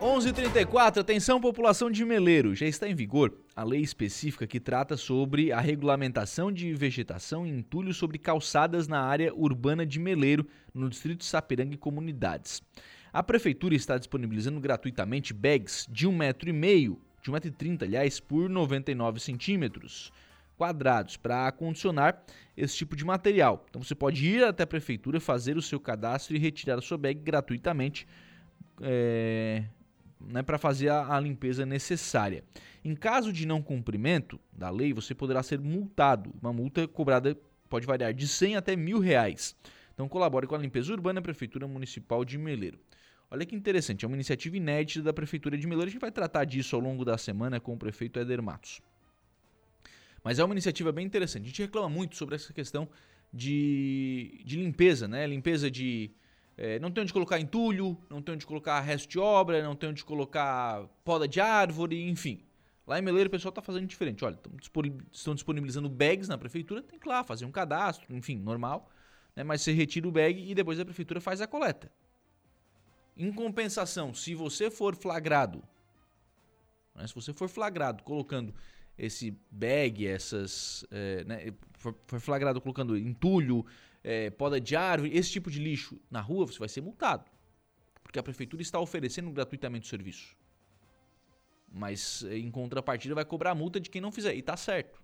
11:34 atenção população de Meleiro, já está em vigor a lei específica que trata sobre a regulamentação de vegetação e entulho sobre calçadas na área urbana de Meleiro, no distrito Sapiranga e comunidades. A prefeitura está disponibilizando gratuitamente bags de 1,5 metro, e meio, de 1,30m, aliás, por 99 centímetros quadrados para acondicionar esse tipo de material. Então você pode ir até a prefeitura, fazer o seu cadastro e retirar a sua bag gratuitamente. É, né, para fazer a, a, limpeza necessária. Em caso de não cumprimento da lei, você poderá ser multado. Uma multa cobrada pode variar de 100 até mil reais. Então colabore com a limpeza urbana Prefeitura Municipal de Meleiro. Olha que interessante, é uma iniciativa inédita da Prefeitura de Meleiro. A gente vai tratar disso ao longo da semana com o prefeito Éder Matos. Mas é uma iniciativa bem interessante. A gente reclama muito sobre essa questão de, de limpeza, né? Limpeza de, é, não tem onde colocar entulho, não tem onde colocar resto de obra, não tem onde colocar poda de árvore, enfim. Lá em Meleiro o pessoal está fazendo diferente. Olha, estão disponibilizando bags na prefeitura, tem que lá fazer um cadastro, enfim, normal. Né? Mas você retira o bag e depois a prefeitura faz a coleta. Em compensação, se você for flagrado, né? se você for flagrado colocando esse bag, essas. É, né? for flagrado colocando entulho, é, poda de árvore, esse tipo de lixo na rua, você vai ser multado. porque a prefeitura está oferecendo gratuitamente o serviço. Mas em contrapartida vai cobrar a multa de quem não fizer. E tá certo.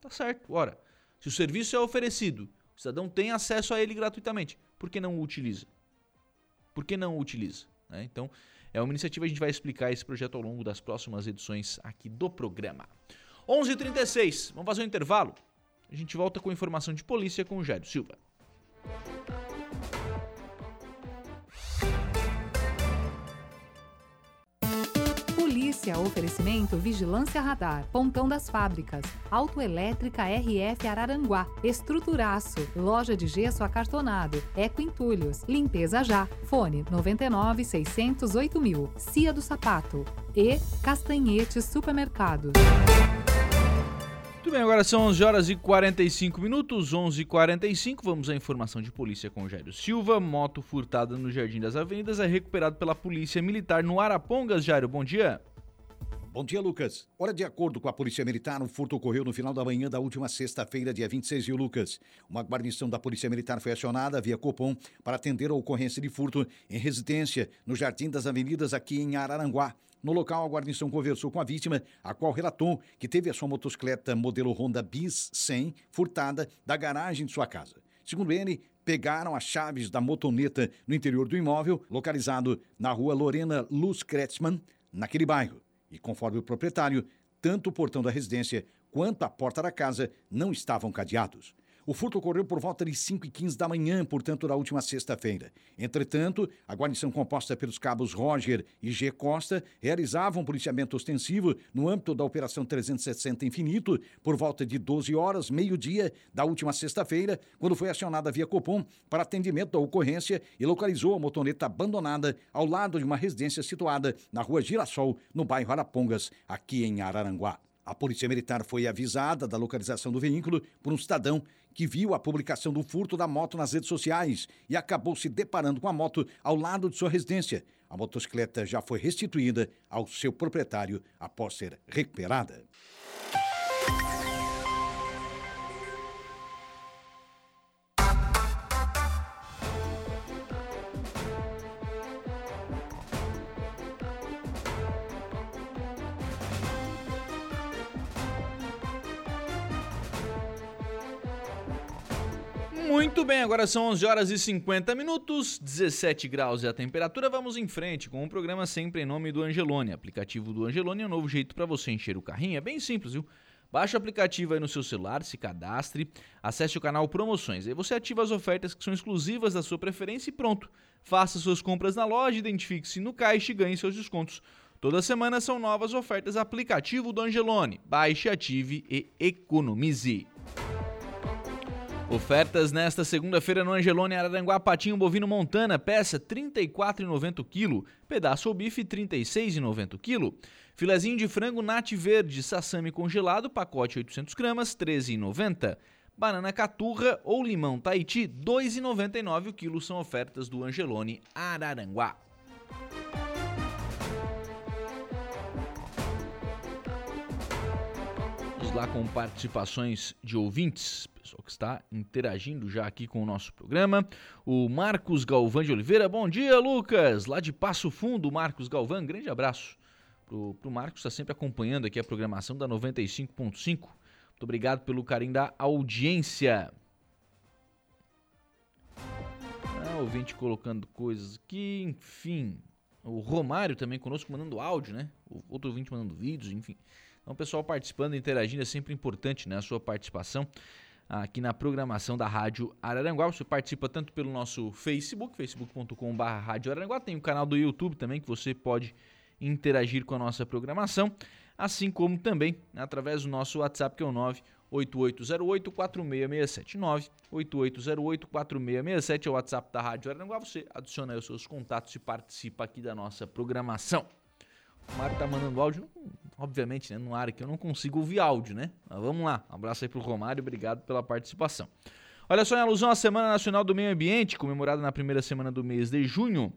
Tá certo. Ora, se o serviço é oferecido, o cidadão tem acesso a ele gratuitamente, por que não o utiliza? Por que não o utiliza? Né? Então, é uma iniciativa, a gente vai explicar esse projeto ao longo das próximas edições aqui do programa. 11:36. h 36 vamos fazer um intervalo? A gente volta com informação de polícia com o Jairo Silva. Polícia, oferecimento Vigilância Radar, Pontão das Fábricas, Autoelétrica RF Araranguá, Estruturaço, Loja de Gesso Acartonado, Eco Entulhos, Limpeza Já, Fone 99 608 mil, Cia do Sapato e Castanhetes Supermercados. Bem, agora são 11 horas e 45 minutos, 11 e 45 Vamos à informação de polícia com Jairo Silva. Moto furtada no Jardim das Avenidas é recuperado pela Polícia Militar no Arapongas. Jairo, bom dia. Bom dia, Lucas. Ora, de acordo com a Polícia Militar, o furto ocorreu no final da manhã da última sexta-feira, dia 26 de Lucas. Uma guarnição da Polícia Militar foi acionada via Copom para atender a ocorrência de furto em residência no Jardim das Avenidas, aqui em Araranguá. No local, a guarnição conversou com a vítima, a qual relatou que teve a sua motocicleta modelo Honda Bis 100 furtada da garagem de sua casa. Segundo ele, pegaram as chaves da motoneta no interior do imóvel, localizado na rua Lorena Luz Kretzmann, naquele bairro. E conforme o proprietário, tanto o portão da residência quanto a porta da casa não estavam cadeados. O furto ocorreu por volta de 5 e 15 da manhã, portanto, da última sexta-feira. Entretanto, a guarnição composta pelos cabos Roger e G. Costa realizava um policiamento ostensivo no âmbito da Operação 360 Infinito por volta de 12 horas, meio-dia da última sexta-feira, quando foi acionada via Copom para atendimento da ocorrência e localizou a motoneta abandonada ao lado de uma residência situada na rua Girassol, no bairro Arapongas, aqui em Araranguá. A Polícia Militar foi avisada da localização do veículo por um cidadão que viu a publicação do furto da moto nas redes sociais e acabou se deparando com a moto ao lado de sua residência. A motocicleta já foi restituída ao seu proprietário após ser recuperada. Muito bem, agora são 11 horas e 50 minutos, 17 graus é a temperatura. Vamos em frente com o programa sempre em nome do Angelone. Aplicativo do Angelone é um novo jeito para você encher o carrinho. É bem simples, viu? Baixe o aplicativo aí no seu celular, se cadastre, acesse o canal Promoções. Aí você ativa as ofertas que são exclusivas da sua preferência e pronto. Faça suas compras na loja, identifique-se no caixa e ganhe seus descontos. Toda semana são novas ofertas aplicativo do Angelone. Baixe, ative e economize. Ofertas nesta segunda-feira no Angelone Araranguá Patinho Bovino Montana, peça R$ 34,90 kg, pedaço ou bife R$ 36,90 kg. Filezinho de frango Nat Verde, sassami congelado, pacote 800 gramas, R$ 13,90. Banana caturra ou limão Tahiti, R$ 2,99 o quilo, são ofertas do Angelone Araranguá. Vamos lá com participações de ouvintes pessoal que está interagindo já aqui com o nosso programa. O Marcos Galvão de Oliveira, bom dia, Lucas, lá de Passo Fundo, Marcos Galvão, grande abraço pro, pro Marcos, está sempre acompanhando aqui a programação da 95.5. Muito obrigado pelo carinho da audiência. Ah, ouvinte colocando coisas aqui, enfim. O Romário também conosco mandando áudio, né? O outro ouvinte mandando vídeos, enfim. Então, o pessoal participando, interagindo, é sempre importante, né? A sua participação aqui na programação da Rádio Araranguá. Você participa tanto pelo nosso Facebook, facebook.com.br tem o canal do YouTube também que você pode interagir com a nossa programação, assim como também através do nosso WhatsApp que é o 98808-4667. 98808-4667 é o WhatsApp da Rádio Araranguá. Você adiciona aí os seus contatos e participa aqui da nossa programação. O Mário tá mandando áudio, obviamente, né, no ar aqui eu não consigo ouvir áudio, né? Mas vamos lá. Um abraço aí pro Romário, obrigado pela participação. Olha só, em alusão à Semana Nacional do Meio Ambiente, comemorada na primeira semana do mês de junho,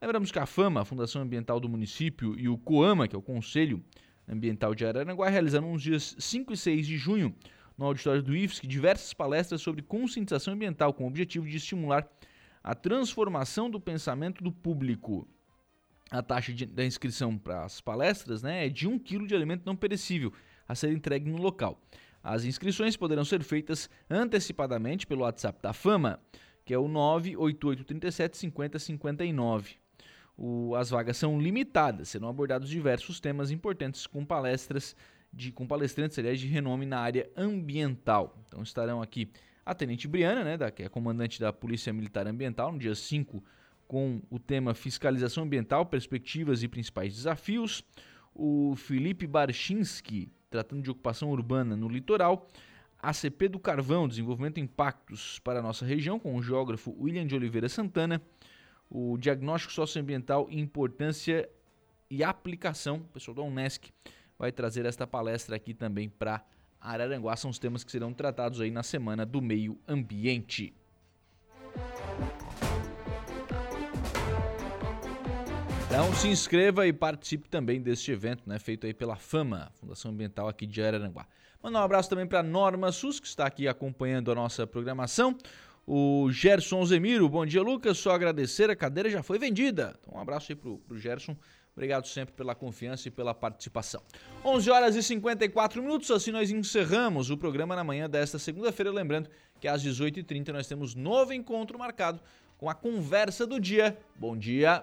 lembramos que a FAMA, a Fundação Ambiental do Município, e o COAMA, que é o Conselho Ambiental de Araranguá, realizaram nos dias 5 e 6 de junho, no auditório do IFSC, diversas palestras sobre conscientização ambiental, com o objetivo de estimular a transformação do pensamento do público. A taxa de, da inscrição para as palestras né, é de 1 kg de alimento não perecível a ser entregue no local. As inscrições poderão ser feitas antecipadamente pelo WhatsApp da Fama, que é o 98837 5059. O, as vagas são limitadas, serão abordados diversos temas importantes com palestras de, com palestrantes aliás, de renome na área ambiental. Então estarão aqui a Tenente Briana, né, da, que é comandante da Polícia Militar Ambiental, no dia 5, com o tema Fiscalização Ambiental, Perspectivas e Principais Desafios. O Felipe Barchinski, tratando de ocupação urbana no litoral. A CP do Carvão, Desenvolvimento e Impactos para a nossa região, com o geógrafo William de Oliveira Santana. O Diagnóstico Socioambiental, Importância e Aplicação, o pessoal da Unesc vai trazer esta palestra aqui também para Araranguá. São os temas que serão tratados aí na Semana do Meio Ambiente. Então se inscreva e participe também deste evento, né, feito aí pela Fama, Fundação Ambiental aqui de Araranguá. Mandar um abraço também para Norma Sus, que está aqui acompanhando a nossa programação. O Gerson Zemiro, bom dia Lucas, só agradecer, a cadeira já foi vendida. Então um abraço aí para o Gerson Obrigado sempre pela confiança e pela participação. 11 horas e 54 minutos, assim nós encerramos o programa na manhã desta segunda-feira. Lembrando que às 18h30 nós temos novo encontro marcado com a conversa do dia. Bom dia!